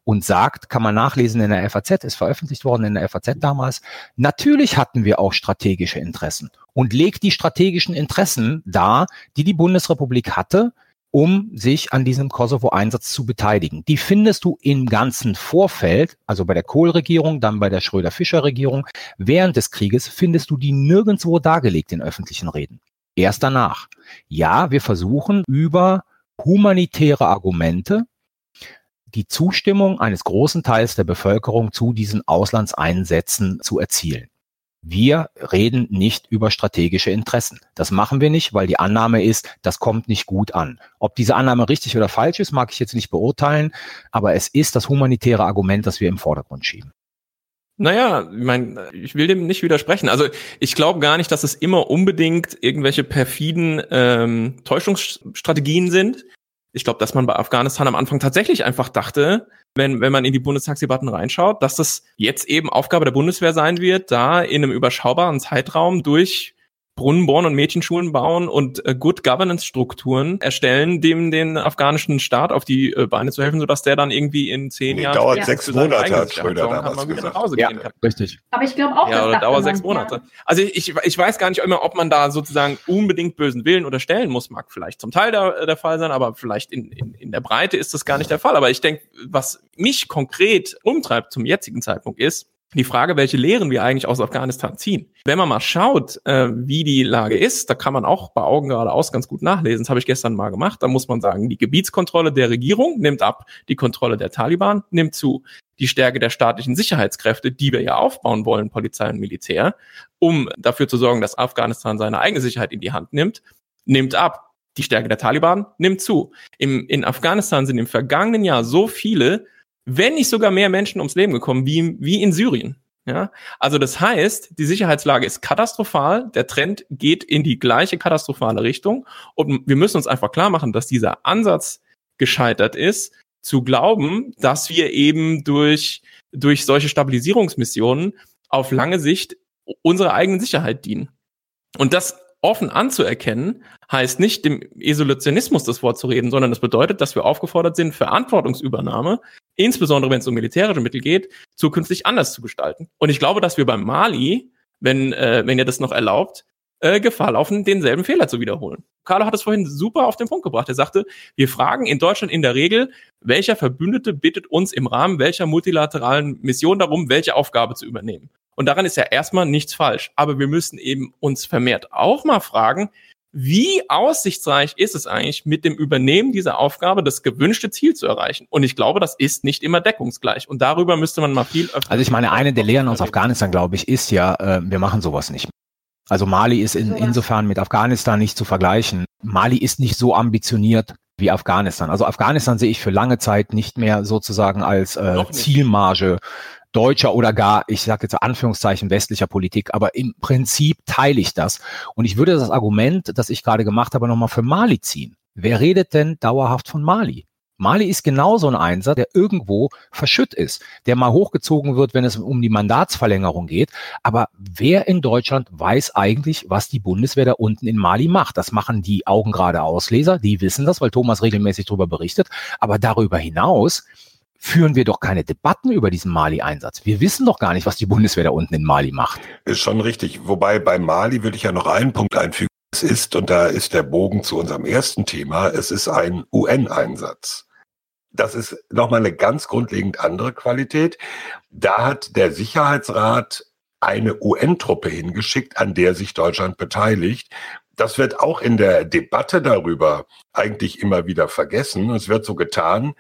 und sagt, kann man nachlesen in der FAZ, ist veröffentlicht worden in der FAZ damals, natürlich hatten wir auch strategische Interessen und legt die strategischen Interessen dar, die die Bundesrepublik hatte, um sich an diesem Kosovo-Einsatz zu beteiligen. Die findest du im ganzen Vorfeld, also bei der Kohl-Regierung, dann bei der Schröder-Fischer-Regierung. Während des Krieges findest du die nirgendwo dargelegt in öffentlichen Reden. Erst danach. Ja, wir versuchen über humanitäre Argumente die Zustimmung eines großen Teils der Bevölkerung zu diesen Auslandseinsätzen zu erzielen. Wir reden nicht über strategische Interessen. Das machen wir nicht, weil die Annahme ist, das kommt nicht gut an. Ob diese Annahme richtig oder falsch ist, mag ich jetzt nicht beurteilen, aber es ist das humanitäre Argument, das wir im Vordergrund schieben. Naja, ich meine, ich will dem nicht widersprechen. Also ich glaube gar nicht, dass es immer unbedingt irgendwelche perfiden ähm, Täuschungsstrategien sind ich glaube, dass man bei Afghanistan am Anfang tatsächlich einfach dachte, wenn, wenn man in die Bundestagsdebatten reinschaut, dass das jetzt eben Aufgabe der Bundeswehr sein wird, da in einem überschaubaren Zeitraum durch Brunnen bohren und Mädchenschulen bauen und äh, Good Governance Strukturen erstellen, dem den afghanischen Staat auf die äh, Beine zu helfen, sodass der dann irgendwie in zehn nee, Jahren dauert sechs Monate hat Schröder damals gesagt. Nach Hause ja, gehen kann. richtig. Aber ich glaube auch, ja, oder dauert sechs Monate. Also ich, ich weiß gar nicht immer, ob man da sozusagen unbedingt bösen Willen unterstellen muss, mag vielleicht zum Teil der, der Fall sein, aber vielleicht in, in, in der Breite ist das gar nicht der Fall. Aber ich denke, was mich konkret umtreibt zum jetzigen Zeitpunkt ist, die Frage, welche Lehren wir eigentlich aus Afghanistan ziehen. Wenn man mal schaut, äh, wie die Lage ist, da kann man auch bei Augen geradeaus ganz gut nachlesen. Das habe ich gestern mal gemacht. Da muss man sagen, die Gebietskontrolle der Regierung nimmt ab, die Kontrolle der Taliban nimmt zu, die Stärke der staatlichen Sicherheitskräfte, die wir ja aufbauen wollen, Polizei und Militär, um dafür zu sorgen, dass Afghanistan seine eigene Sicherheit in die Hand nimmt, nimmt ab. Die Stärke der Taliban nimmt zu. Im, in Afghanistan sind im vergangenen Jahr so viele wenn nicht sogar mehr Menschen ums Leben gekommen, wie, wie in Syrien. Ja, also das heißt, die Sicherheitslage ist katastrophal, der Trend geht in die gleiche katastrophale Richtung und wir müssen uns einfach klar machen, dass dieser Ansatz gescheitert ist, zu glauben, dass wir eben durch, durch solche Stabilisierungsmissionen auf lange Sicht unserer eigenen Sicherheit dienen. Und das offen anzuerkennen, heißt nicht dem Isolationismus das Wort zu reden, sondern das bedeutet, dass wir aufgefordert sind, Verantwortungsübernahme, insbesondere wenn es um militärische Mittel geht, zukünftig anders zu gestalten. Und ich glaube, dass wir beim Mali, wenn, äh, wenn ihr das noch erlaubt, äh, Gefahr laufen, denselben Fehler zu wiederholen. Carlo hat es vorhin super auf den Punkt gebracht. Er sagte, wir fragen in Deutschland in der Regel, welcher Verbündete bittet uns im Rahmen welcher multilateralen Mission darum, welche Aufgabe zu übernehmen. Und daran ist ja erstmal nichts falsch. Aber wir müssen eben uns vermehrt auch mal fragen, wie aussichtsreich ist es eigentlich, mit dem Übernehmen dieser Aufgabe das gewünschte Ziel zu erreichen? Und ich glaube, das ist nicht immer deckungsgleich. Und darüber müsste man mal viel öfter. Also ich meine, eine der Lehren aus Afghanistan, glaube ich, ist ja, äh, wir machen sowas nicht. Also Mali ist in, insofern mit Afghanistan nicht zu vergleichen. Mali ist nicht so ambitioniert wie Afghanistan. Also Afghanistan sehe ich für lange Zeit nicht mehr sozusagen als äh, Zielmarge deutscher oder gar, ich sage jetzt Anführungszeichen westlicher Politik, aber im Prinzip teile ich das. Und ich würde das Argument, das ich gerade gemacht habe, nochmal für Mali ziehen. Wer redet denn dauerhaft von Mali? Mali ist genauso ein Einsatz, der irgendwo verschütt ist, der mal hochgezogen wird, wenn es um die Mandatsverlängerung geht. Aber wer in Deutschland weiß eigentlich, was die Bundeswehr da unten in Mali macht? Das machen die Augen gerade Ausleser, die wissen das, weil Thomas regelmäßig darüber berichtet. Aber darüber hinaus führen wir doch keine Debatten über diesen Mali-Einsatz. Wir wissen doch gar nicht, was die Bundeswehr da unten in Mali macht. Ist schon richtig. Wobei bei Mali würde ich ja noch einen Punkt einfügen. Es ist, und da ist der Bogen zu unserem ersten Thema, es ist ein UN-Einsatz. Das ist nochmal eine ganz grundlegend andere Qualität. Da hat der Sicherheitsrat eine UN-Truppe hingeschickt, an der sich Deutschland beteiligt. Das wird auch in der Debatte darüber eigentlich immer wieder vergessen. Es wird so getan,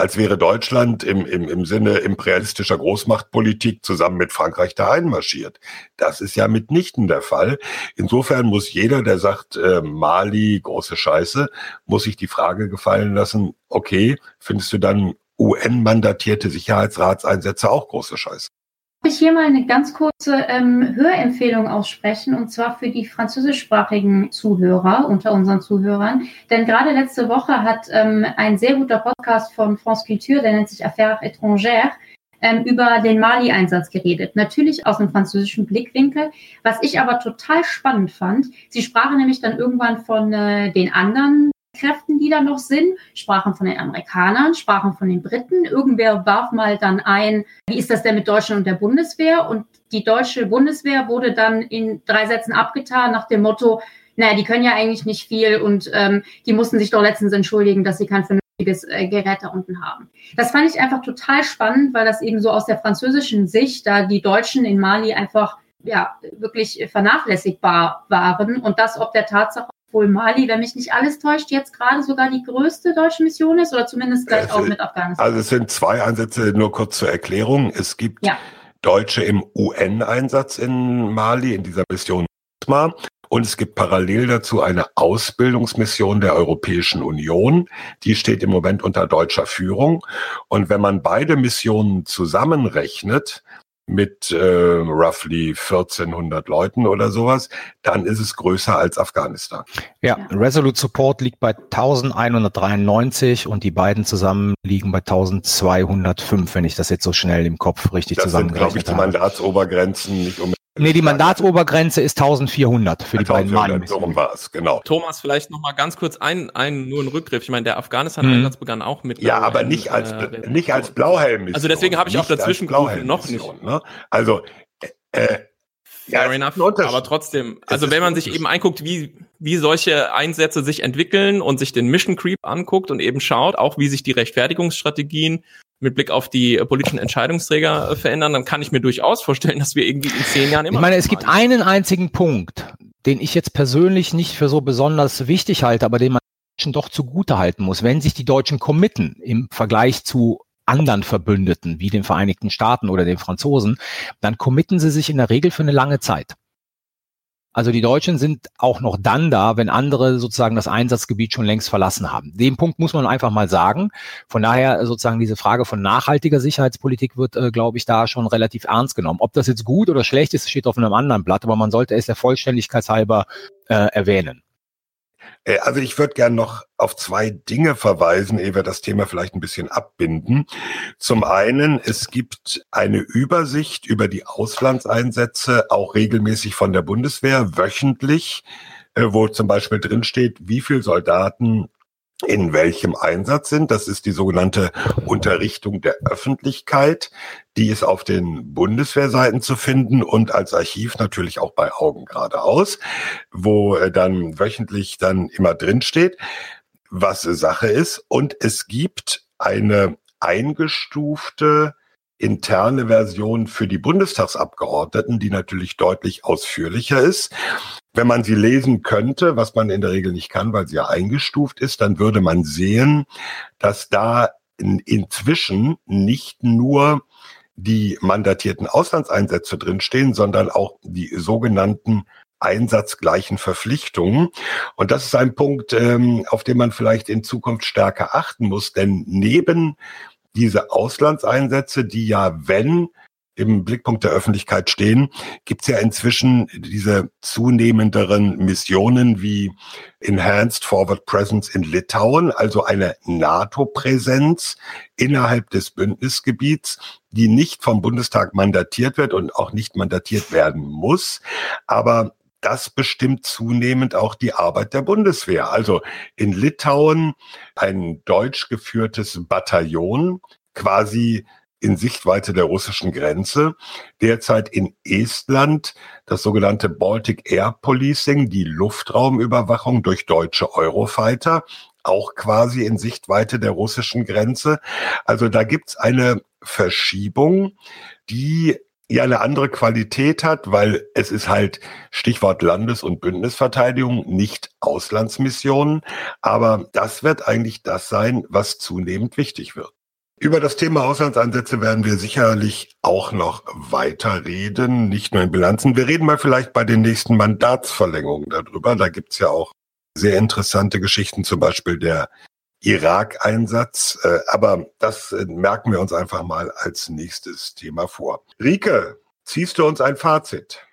als wäre Deutschland im, im, im Sinne imperialistischer Großmachtpolitik zusammen mit Frankreich da einmarschiert. Das ist ja mitnichten der Fall. Insofern muss jeder, der sagt, äh, Mali, große Scheiße, muss sich die Frage gefallen lassen, okay, findest du dann UN-mandatierte Sicherheitsratseinsätze auch große Scheiße? Ich hier mal eine ganz kurze ähm, Hörempfehlung aussprechen und zwar für die französischsprachigen Zuhörer unter unseren Zuhörern. Denn gerade letzte Woche hat ähm, ein sehr guter Podcast von France Culture, der nennt sich Affaires étrangères, ähm, über den Mali-Einsatz geredet. Natürlich aus einem französischen Blickwinkel. Was ich aber total spannend fand, sie sprachen nämlich dann irgendwann von äh, den anderen Kräften, die da noch sind, sprachen von den Amerikanern, sprachen von den Briten. Irgendwer warf mal dann ein, wie ist das denn mit Deutschland und der Bundeswehr? Und die deutsche Bundeswehr wurde dann in drei Sätzen abgetan nach dem Motto, naja, die können ja eigentlich nicht viel und ähm, die mussten sich doch letztens entschuldigen, dass sie kein vernünftiges äh, Gerät da unten haben. Das fand ich einfach total spannend, weil das eben so aus der französischen Sicht, da die Deutschen in Mali einfach ja wirklich vernachlässigbar waren und das ob der Tatsache obwohl Mali, wenn mich nicht alles täuscht, jetzt gerade sogar die größte deutsche Mission ist oder zumindest gleich es auch mit Afghanistan. Also es sind zwei Einsätze, nur kurz zur Erklärung. Es gibt ja. Deutsche im UN-Einsatz in Mali, in dieser Mission und es gibt parallel dazu eine Ausbildungsmission der Europäischen Union. Die steht im Moment unter deutscher Führung. Und wenn man beide Missionen zusammenrechnet, mit äh, roughly 1400 Leuten oder sowas, dann ist es größer als Afghanistan. Ja, Resolute Support liegt bei 1193 und die beiden zusammen liegen bei 1205, wenn ich das jetzt so schnell im Kopf richtig das zusammengerechnet habe. Das sind, glaube ich, die Mandatsobergrenzen nicht um Nee, die Mandatsobergrenze ist 1400 für die beiden Mali. So war es, genau. Thomas, vielleicht noch mal ganz kurz ein, ein nur ein Rückgriff. Ich meine, der Afghanistan-Einsatz mhm. begann auch mit. Ja, aber nicht als, äh, nicht als Blauhelm. Also deswegen habe ich auch dazwischen noch nicht. Ne? Also, äh, Fair ja, enough, aber trotzdem, also wenn man sich eben anguckt, wie, wie solche Einsätze sich entwickeln und sich den Mission Creep anguckt und eben schaut, auch wie sich die Rechtfertigungsstrategien mit Blick auf die äh, politischen Entscheidungsträger äh, verändern, dann kann ich mir durchaus vorstellen, dass wir irgendwie in zehn Jahren immer. Ich meine, es gibt einen einzigen Punkt, den ich jetzt persönlich nicht für so besonders wichtig halte, aber den man doch zugute halten muss. Wenn sich die Deutschen committen im Vergleich zu anderen Verbündeten wie den Vereinigten Staaten oder den Franzosen, dann committen sie sich in der Regel für eine lange Zeit. Also die Deutschen sind auch noch dann da, wenn andere sozusagen das Einsatzgebiet schon längst verlassen haben. Den Punkt muss man einfach mal sagen. Von daher sozusagen diese Frage von nachhaltiger Sicherheitspolitik wird, äh, glaube ich, da schon relativ ernst genommen. Ob das jetzt gut oder schlecht ist, steht auf einem anderen Blatt, aber man sollte es der Vollständigkeit halber äh, erwähnen. Äh, also ich würde gern noch auf zwei Dinge verweisen, ehe wir das Thema vielleicht ein bisschen abbinden. Zum einen, es gibt eine Übersicht über die Auslandseinsätze, auch regelmäßig von der Bundeswehr, wöchentlich, äh, wo zum Beispiel drinsteht, wie viel Soldaten in welchem Einsatz sind. Das ist die sogenannte Unterrichtung der Öffentlichkeit. Die ist auf den Bundeswehrseiten zu finden und als Archiv natürlich auch bei Augen geradeaus, wo äh, dann wöchentlich dann immer drin steht, was Sache ist. Und es gibt eine eingestufte interne Version für die Bundestagsabgeordneten, die natürlich deutlich ausführlicher ist. Wenn man sie lesen könnte, was man in der Regel nicht kann, weil sie ja eingestuft ist, dann würde man sehen, dass da in, inzwischen nicht nur die mandatierten Auslandseinsätze drinstehen, sondern auch die sogenannten einsatzgleichen Verpflichtungen. Und das ist ein Punkt, ähm, auf den man vielleicht in Zukunft stärker achten muss, denn neben diese Auslandseinsätze, die ja, wenn im Blickpunkt der Öffentlichkeit stehen, gibt es ja inzwischen diese zunehmenderen Missionen wie Enhanced Forward Presence in Litauen, also eine NATO-Präsenz innerhalb des Bündnisgebiets, die nicht vom Bundestag mandatiert wird und auch nicht mandatiert werden muss, aber das bestimmt zunehmend auch die Arbeit der Bundeswehr. Also in Litauen ein deutsch geführtes Bataillon, quasi in Sichtweite der russischen Grenze. Derzeit in Estland das sogenannte Baltic Air Policing, die Luftraumüberwachung durch deutsche Eurofighter, auch quasi in Sichtweite der russischen Grenze. Also da gibt's eine Verschiebung, die ja eine andere Qualität hat, weil es ist halt Stichwort Landes- und Bündnisverteidigung, nicht Auslandsmissionen. Aber das wird eigentlich das sein, was zunehmend wichtig wird. Über das Thema Auslandseinsätze werden wir sicherlich auch noch weiter reden, nicht nur in Bilanzen. Wir reden mal vielleicht bei den nächsten Mandatsverlängerungen darüber. Da gibt's ja auch sehr interessante Geschichten, zum Beispiel der Irak-Einsatz. Äh, aber das äh, merken wir uns einfach mal als nächstes Thema vor. Rike, ziehst du uns ein Fazit?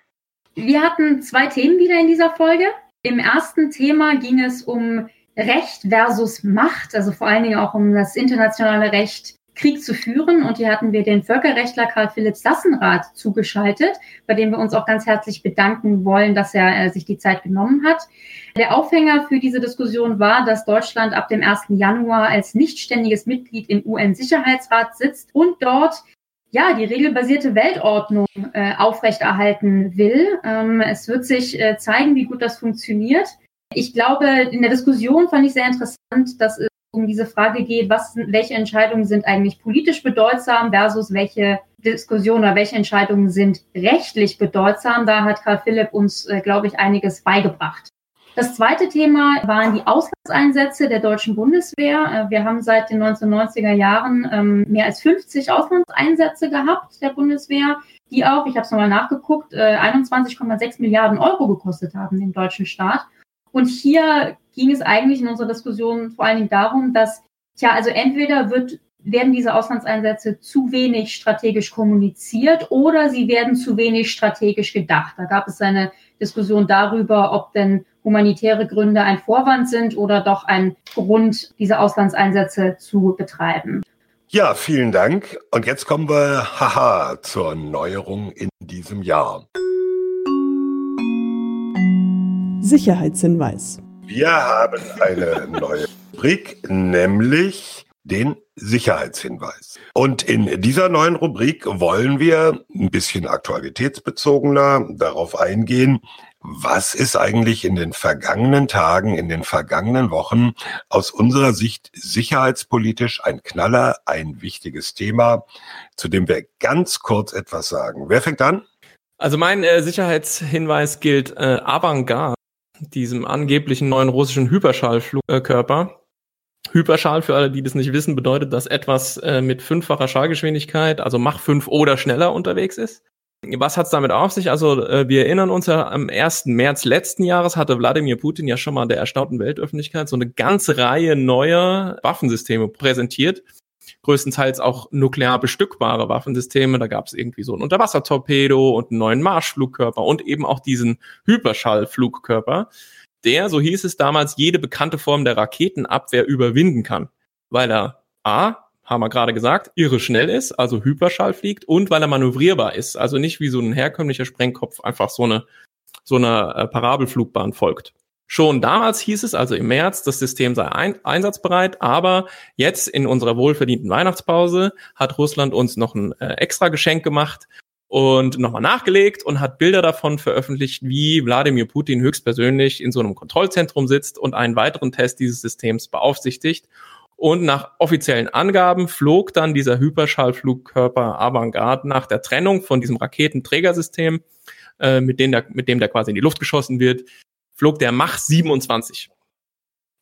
Wir hatten zwei Themen wieder in dieser Folge. Im ersten Thema ging es um Recht versus Macht, also vor allen Dingen auch um das internationale Recht Krieg zu führen. Und hier hatten wir den Völkerrechtler Karl Philipp Sassenrath zugeschaltet, bei dem wir uns auch ganz herzlich bedanken wollen, dass er äh, sich die Zeit genommen hat. Der Aufhänger für diese Diskussion war, dass Deutschland ab dem 1. Januar als nichtständiges Mitglied im UN-Sicherheitsrat sitzt und dort ja, die regelbasierte Weltordnung äh, aufrechterhalten will. Ähm, es wird sich äh, zeigen, wie gut das funktioniert. Ich glaube, in der Diskussion fand ich sehr interessant, dass um diese Frage geht, was, welche Entscheidungen sind eigentlich politisch bedeutsam versus welche Diskussionen oder welche Entscheidungen sind rechtlich bedeutsam. Da hat Karl Philipp uns, äh, glaube ich, einiges beigebracht. Das zweite Thema waren die Auslandseinsätze der deutschen Bundeswehr. Äh, wir haben seit den 1990er Jahren ähm, mehr als 50 Auslandseinsätze gehabt der Bundeswehr, die auch, ich habe es nochmal nachgeguckt, 21,6 äh, Milliarden Euro gekostet haben, den deutschen Staat. Und hier ging es eigentlich in unserer Diskussion vor allen Dingen darum, dass, tja, also entweder wird, werden diese Auslandseinsätze zu wenig strategisch kommuniziert oder sie werden zu wenig strategisch gedacht. Da gab es eine Diskussion darüber, ob denn humanitäre Gründe ein Vorwand sind oder doch ein Grund, diese Auslandseinsätze zu betreiben. Ja, vielen Dank. Und jetzt kommen wir, haha, zur Neuerung in diesem Jahr. Sicherheitshinweis. Wir haben eine neue Rubrik, nämlich den Sicherheitshinweis. Und in dieser neuen Rubrik wollen wir ein bisschen aktualitätsbezogener darauf eingehen, was ist eigentlich in den vergangenen Tagen, in den vergangenen Wochen aus unserer Sicht sicherheitspolitisch ein Knaller, ein wichtiges Thema, zu dem wir ganz kurz etwas sagen. Wer fängt an? Also mein äh, Sicherheitshinweis gilt äh, Avantgarde diesem angeblichen neuen russischen Hyperschallflugkörper. Hyperschall, für alle, die das nicht wissen, bedeutet, dass etwas äh, mit fünffacher Schallgeschwindigkeit, also Mach 5 oder schneller unterwegs ist. Was hat's damit auf sich? Also äh, wir erinnern uns ja, am 1. März letzten Jahres hatte Wladimir Putin ja schon mal der erstaunten Weltöffentlichkeit so eine ganze Reihe neuer Waffensysteme präsentiert größtenteils auch nuklear bestückbare Waffensysteme. Da gab es irgendwie so ein Unterwassertorpedo und einen neuen Marschflugkörper und eben auch diesen Hyperschallflugkörper, der, so hieß es damals, jede bekannte Form der Raketenabwehr überwinden kann, weil er A, haben wir gerade gesagt, irre schnell ist, also Hyperschall fliegt und weil er manövrierbar ist, also nicht wie so ein herkömmlicher Sprengkopf einfach so eine so eine äh, Parabelflugbahn folgt. Schon damals hieß es, also im März, das System sei ein einsatzbereit, aber jetzt in unserer wohlverdienten Weihnachtspause hat Russland uns noch ein äh, extra Geschenk gemacht und nochmal nachgelegt und hat Bilder davon veröffentlicht, wie Wladimir Putin höchstpersönlich in so einem Kontrollzentrum sitzt und einen weiteren Test dieses Systems beaufsichtigt. Und nach offiziellen Angaben flog dann dieser Hyperschallflugkörper Avantgarde nach der Trennung von diesem Raketenträgersystem, äh, mit, dem der, mit dem der quasi in die Luft geschossen wird, flog der Mach 27.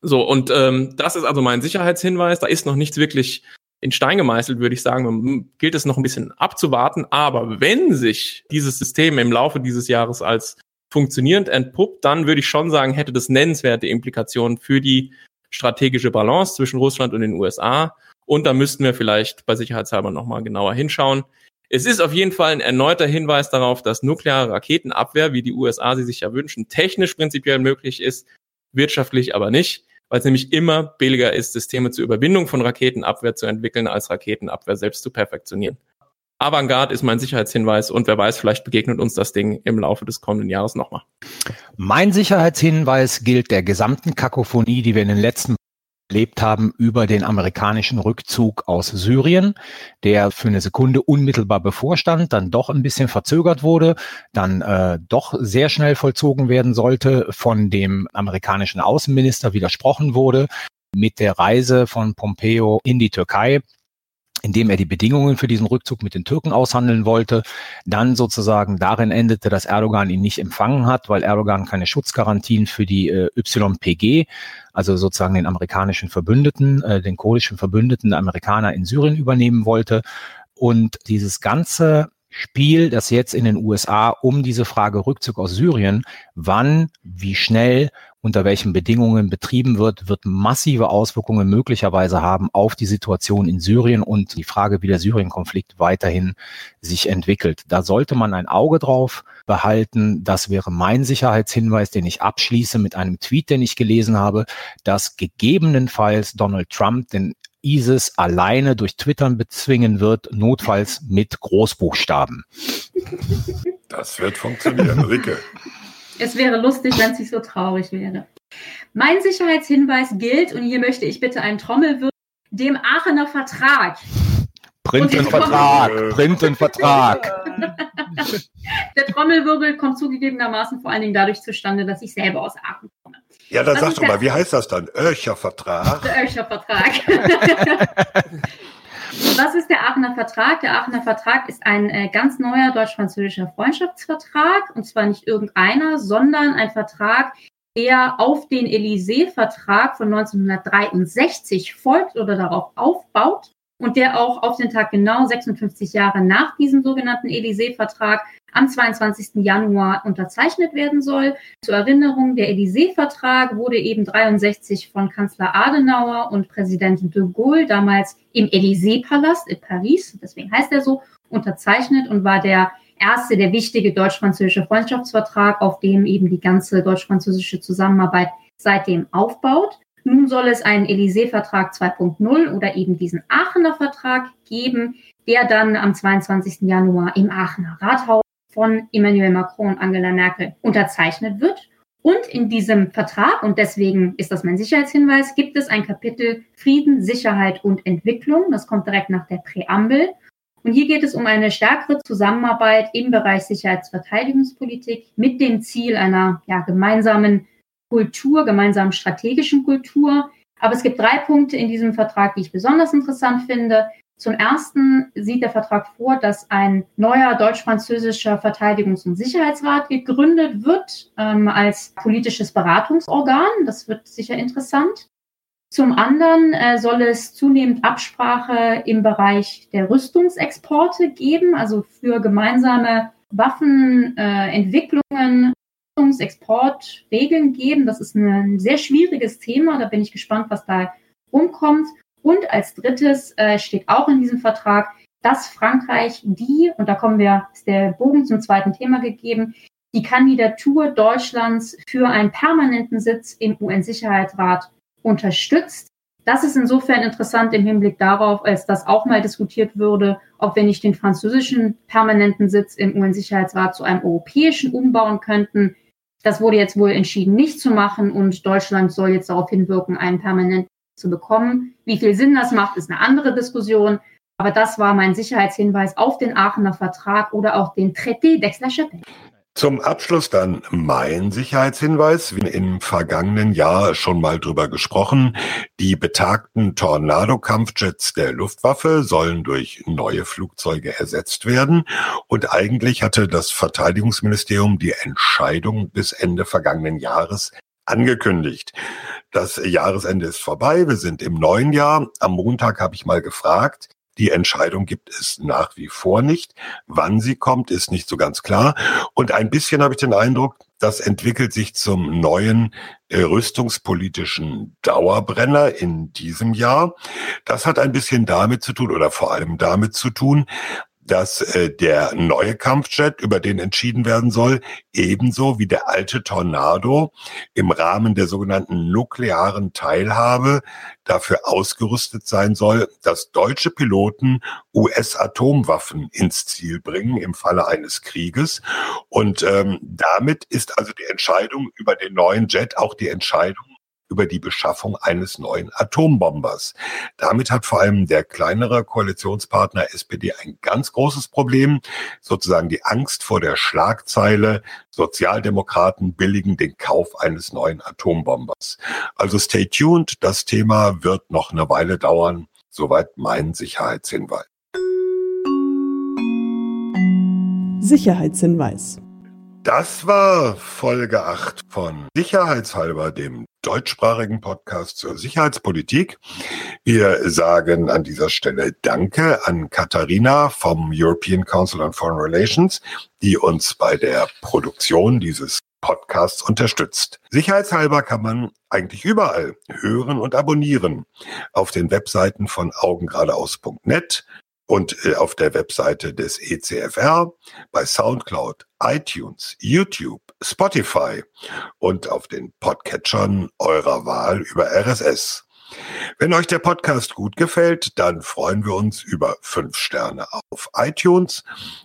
So, und ähm, das ist also mein Sicherheitshinweis. Da ist noch nichts wirklich in Stein gemeißelt, würde ich sagen. Man gilt es noch ein bisschen abzuwarten. Aber wenn sich dieses System im Laufe dieses Jahres als funktionierend entpuppt, dann würde ich schon sagen, hätte das nennenswerte Implikationen für die strategische Balance zwischen Russland und den USA. Und da müssten wir vielleicht bei Sicherheitshalber nochmal genauer hinschauen. Es ist auf jeden Fall ein erneuter Hinweis darauf, dass nukleare Raketenabwehr, wie die USA sie sich ja wünschen, technisch prinzipiell möglich ist, wirtschaftlich aber nicht, weil es nämlich immer billiger ist, Systeme zur Überwindung von Raketenabwehr zu entwickeln, als Raketenabwehr selbst zu perfektionieren. Avantgarde ist mein Sicherheitshinweis und wer weiß, vielleicht begegnet uns das Ding im Laufe des kommenden Jahres nochmal. Mein Sicherheitshinweis gilt der gesamten Kakophonie, die wir in den letzten erlebt haben über den amerikanischen Rückzug aus Syrien, der für eine Sekunde unmittelbar bevorstand, dann doch ein bisschen verzögert wurde, dann äh, doch sehr schnell vollzogen werden sollte, von dem amerikanischen Außenminister widersprochen wurde, mit der Reise von Pompeo in die Türkei indem er die Bedingungen für diesen Rückzug mit den Türken aushandeln wollte, dann sozusagen darin endete, dass Erdogan ihn nicht empfangen hat, weil Erdogan keine Schutzgarantien für die äh, YPG, also sozusagen den amerikanischen Verbündeten, äh, den kurdischen Verbündeten der Amerikaner in Syrien übernehmen wollte. Und dieses ganze Spiel, das jetzt in den USA um diese Frage Rückzug aus Syrien, wann, wie schnell unter welchen Bedingungen betrieben wird, wird massive Auswirkungen möglicherweise haben auf die Situation in Syrien und die Frage, wie der Syrien-Konflikt weiterhin sich entwickelt. Da sollte man ein Auge drauf behalten. Das wäre mein Sicherheitshinweis, den ich abschließe mit einem Tweet, den ich gelesen habe, dass gegebenenfalls Donald Trump den ISIS alleine durch Twittern bezwingen wird, notfalls mit Großbuchstaben. Das wird funktionieren, Ricke. Es wäre lustig, wenn es nicht so traurig wäre. Mein Sicherheitshinweis gilt, und hier möchte ich bitte einen Trommelwirbel, dem Aachener Vertrag. Printenvertrag, Printenvertrag. Der Trommelwirbel kommt zugegebenermaßen vor allen Dingen dadurch zustande, dass ich selber aus Aachen komme. Ja, dann sag doch mal, wie heißt das dann? Oercher Vertrag? Der Vertrag. Was ist der Aachener Vertrag? Der Aachener Vertrag ist ein äh, ganz neuer deutsch-französischer Freundschaftsvertrag. Und zwar nicht irgendeiner, sondern ein Vertrag, der auf den Élysée-Vertrag von 1963 folgt oder darauf aufbaut und der auch auf den Tag genau 56 Jahre nach diesem sogenannten Élysée-Vertrag am 22. Januar unterzeichnet werden soll. Zur Erinnerung, der Élysée-Vertrag wurde eben 63 von Kanzler Adenauer und Präsident de Gaulle damals im Élysée-Palast in Paris, deswegen heißt er so, unterzeichnet und war der erste, der wichtige deutsch-französische Freundschaftsvertrag, auf dem eben die ganze deutsch-französische Zusammenarbeit seitdem aufbaut. Nun soll es einen Élysée-Vertrag 2.0 oder eben diesen Aachener Vertrag geben, der dann am 22. Januar im Aachener Rathaus von Emmanuel Macron und Angela Merkel unterzeichnet wird. Und in diesem Vertrag, und deswegen ist das mein Sicherheitshinweis, gibt es ein Kapitel Frieden, Sicherheit und Entwicklung. Das kommt direkt nach der Präambel. Und hier geht es um eine stärkere Zusammenarbeit im Bereich Sicherheitsverteidigungspolitik mit dem Ziel einer ja, gemeinsamen Kultur, gemeinsamen strategischen Kultur. Aber es gibt drei Punkte in diesem Vertrag, die ich besonders interessant finde. Zum ersten sieht der Vertrag vor, dass ein neuer deutsch-französischer Verteidigungs- und Sicherheitsrat gegründet wird ähm, als politisches Beratungsorgan. Das wird sicher interessant. Zum anderen äh, soll es zunehmend Absprache im Bereich der Rüstungsexporte geben, also für gemeinsame Waffenentwicklungen, äh, Rüstungsexportregeln geben. Das ist ein sehr schwieriges Thema. Da bin ich gespannt, was da rumkommt. Und als drittes äh, steht auch in diesem Vertrag, dass Frankreich die, und da kommen wir, ist der Bogen zum zweiten Thema gegeben, die Kandidatur Deutschlands für einen permanenten Sitz im UN-Sicherheitsrat unterstützt. Das ist insofern interessant im Hinblick darauf, als das auch mal diskutiert würde, ob wir nicht den französischen permanenten Sitz im UN-Sicherheitsrat zu einem europäischen umbauen könnten. Das wurde jetzt wohl entschieden, nicht zu machen und Deutschland soll jetzt darauf hinwirken, einen permanenten zu bekommen. Wie viel Sinn das macht, ist eine andere Diskussion. Aber das war mein Sicherheitshinweis auf den Aachener Vertrag oder auch den Traité d'Aix-la-Chapelle. Zum Abschluss dann mein Sicherheitshinweis. Wie im vergangenen Jahr schon mal drüber gesprochen. Die betagten Tornado-Kampfjets der Luftwaffe sollen durch neue Flugzeuge ersetzt werden. Und eigentlich hatte das Verteidigungsministerium die Entscheidung bis Ende vergangenen Jahres angekündigt. Das Jahresende ist vorbei. Wir sind im neuen Jahr. Am Montag habe ich mal gefragt, die Entscheidung gibt es nach wie vor nicht. Wann sie kommt, ist nicht so ganz klar. Und ein bisschen habe ich den Eindruck, das entwickelt sich zum neuen äh, rüstungspolitischen Dauerbrenner in diesem Jahr. Das hat ein bisschen damit zu tun oder vor allem damit zu tun, dass äh, der neue Kampfjet, über den entschieden werden soll, ebenso wie der alte Tornado im Rahmen der sogenannten nuklearen Teilhabe dafür ausgerüstet sein soll, dass deutsche Piloten US-Atomwaffen ins Ziel bringen im Falle eines Krieges. Und ähm, damit ist also die Entscheidung über den neuen Jet auch die Entscheidung über die Beschaffung eines neuen Atombombers. Damit hat vor allem der kleinere Koalitionspartner SPD ein ganz großes Problem, sozusagen die Angst vor der Schlagzeile, Sozialdemokraten billigen den Kauf eines neuen Atombombers. Also stay tuned, das Thema wird noch eine Weile dauern. Soweit mein Sicherheitshinweis. Sicherheitshinweis. Das war Folge 8 von Sicherheitshalber, dem deutschsprachigen Podcast zur Sicherheitspolitik. Wir sagen an dieser Stelle Danke an Katharina vom European Council on Foreign Relations, die uns bei der Produktion dieses Podcasts unterstützt. Sicherheitshalber kann man eigentlich überall hören und abonnieren. Auf den Webseiten von augengeradeaus.net, und äh, auf der Webseite des ECFR, bei SoundCloud, iTunes, YouTube, Spotify und auf den Podcatchern eurer Wahl über RSS. Wenn euch der Podcast gut gefällt, dann freuen wir uns über fünf Sterne auf iTunes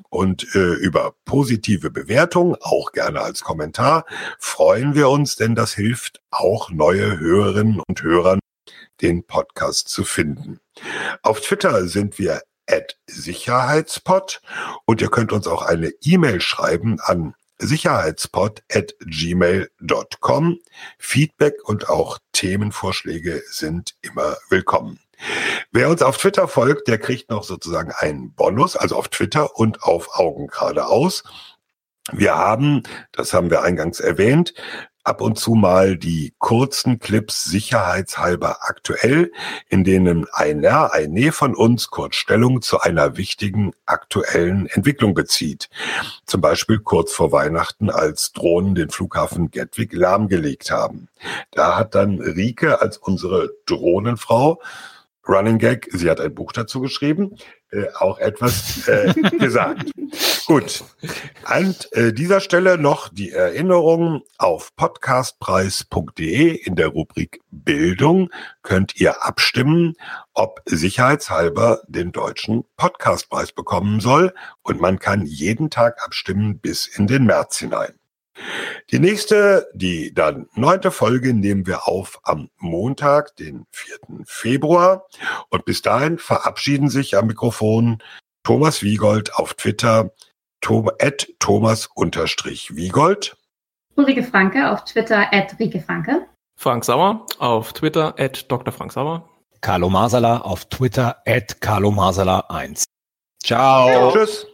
und äh, über positive Bewertungen, auch gerne als Kommentar. Freuen wir uns, denn das hilft auch neue Hörerinnen und Hörern, den Podcast zu finden. Auf Twitter sind wir at Sicherheitspot und ihr könnt uns auch eine E-Mail schreiben an sicherheitspot at gmail.com. Feedback und auch Themenvorschläge sind immer willkommen. Wer uns auf Twitter folgt, der kriegt noch sozusagen einen Bonus, also auf Twitter und auf Augen geradeaus. Wir haben, das haben wir eingangs erwähnt, ab und zu mal die kurzen Clips sicherheitshalber aktuell, in denen einer, eine von uns kurz Stellung zu einer wichtigen aktuellen Entwicklung bezieht. Zum Beispiel kurz vor Weihnachten, als Drohnen den Flughafen Gatwick lahmgelegt haben. Da hat dann Rike als unsere Drohnenfrau Running Gag, sie hat ein Buch dazu geschrieben, äh, auch etwas äh, gesagt. Gut. An äh, dieser Stelle noch die Erinnerung auf podcastpreis.de in der Rubrik Bildung könnt ihr abstimmen, ob sicherheitshalber den deutschen Podcastpreis bekommen soll und man kann jeden Tag abstimmen bis in den März hinein. Die nächste, die dann neunte Folge nehmen wir auf am Montag, den 4. Februar. Und bis dahin verabschieden sich am Mikrofon Thomas Wiegold auf Twitter, at Thomas-Wiegold. Ulrike Franke auf Twitter, at Rike Franke. Frank Sauer auf Twitter, at Dr. Frank Sauer. Carlo Masala auf Twitter, at Carlo Masala 1. Ciao. Tschüss.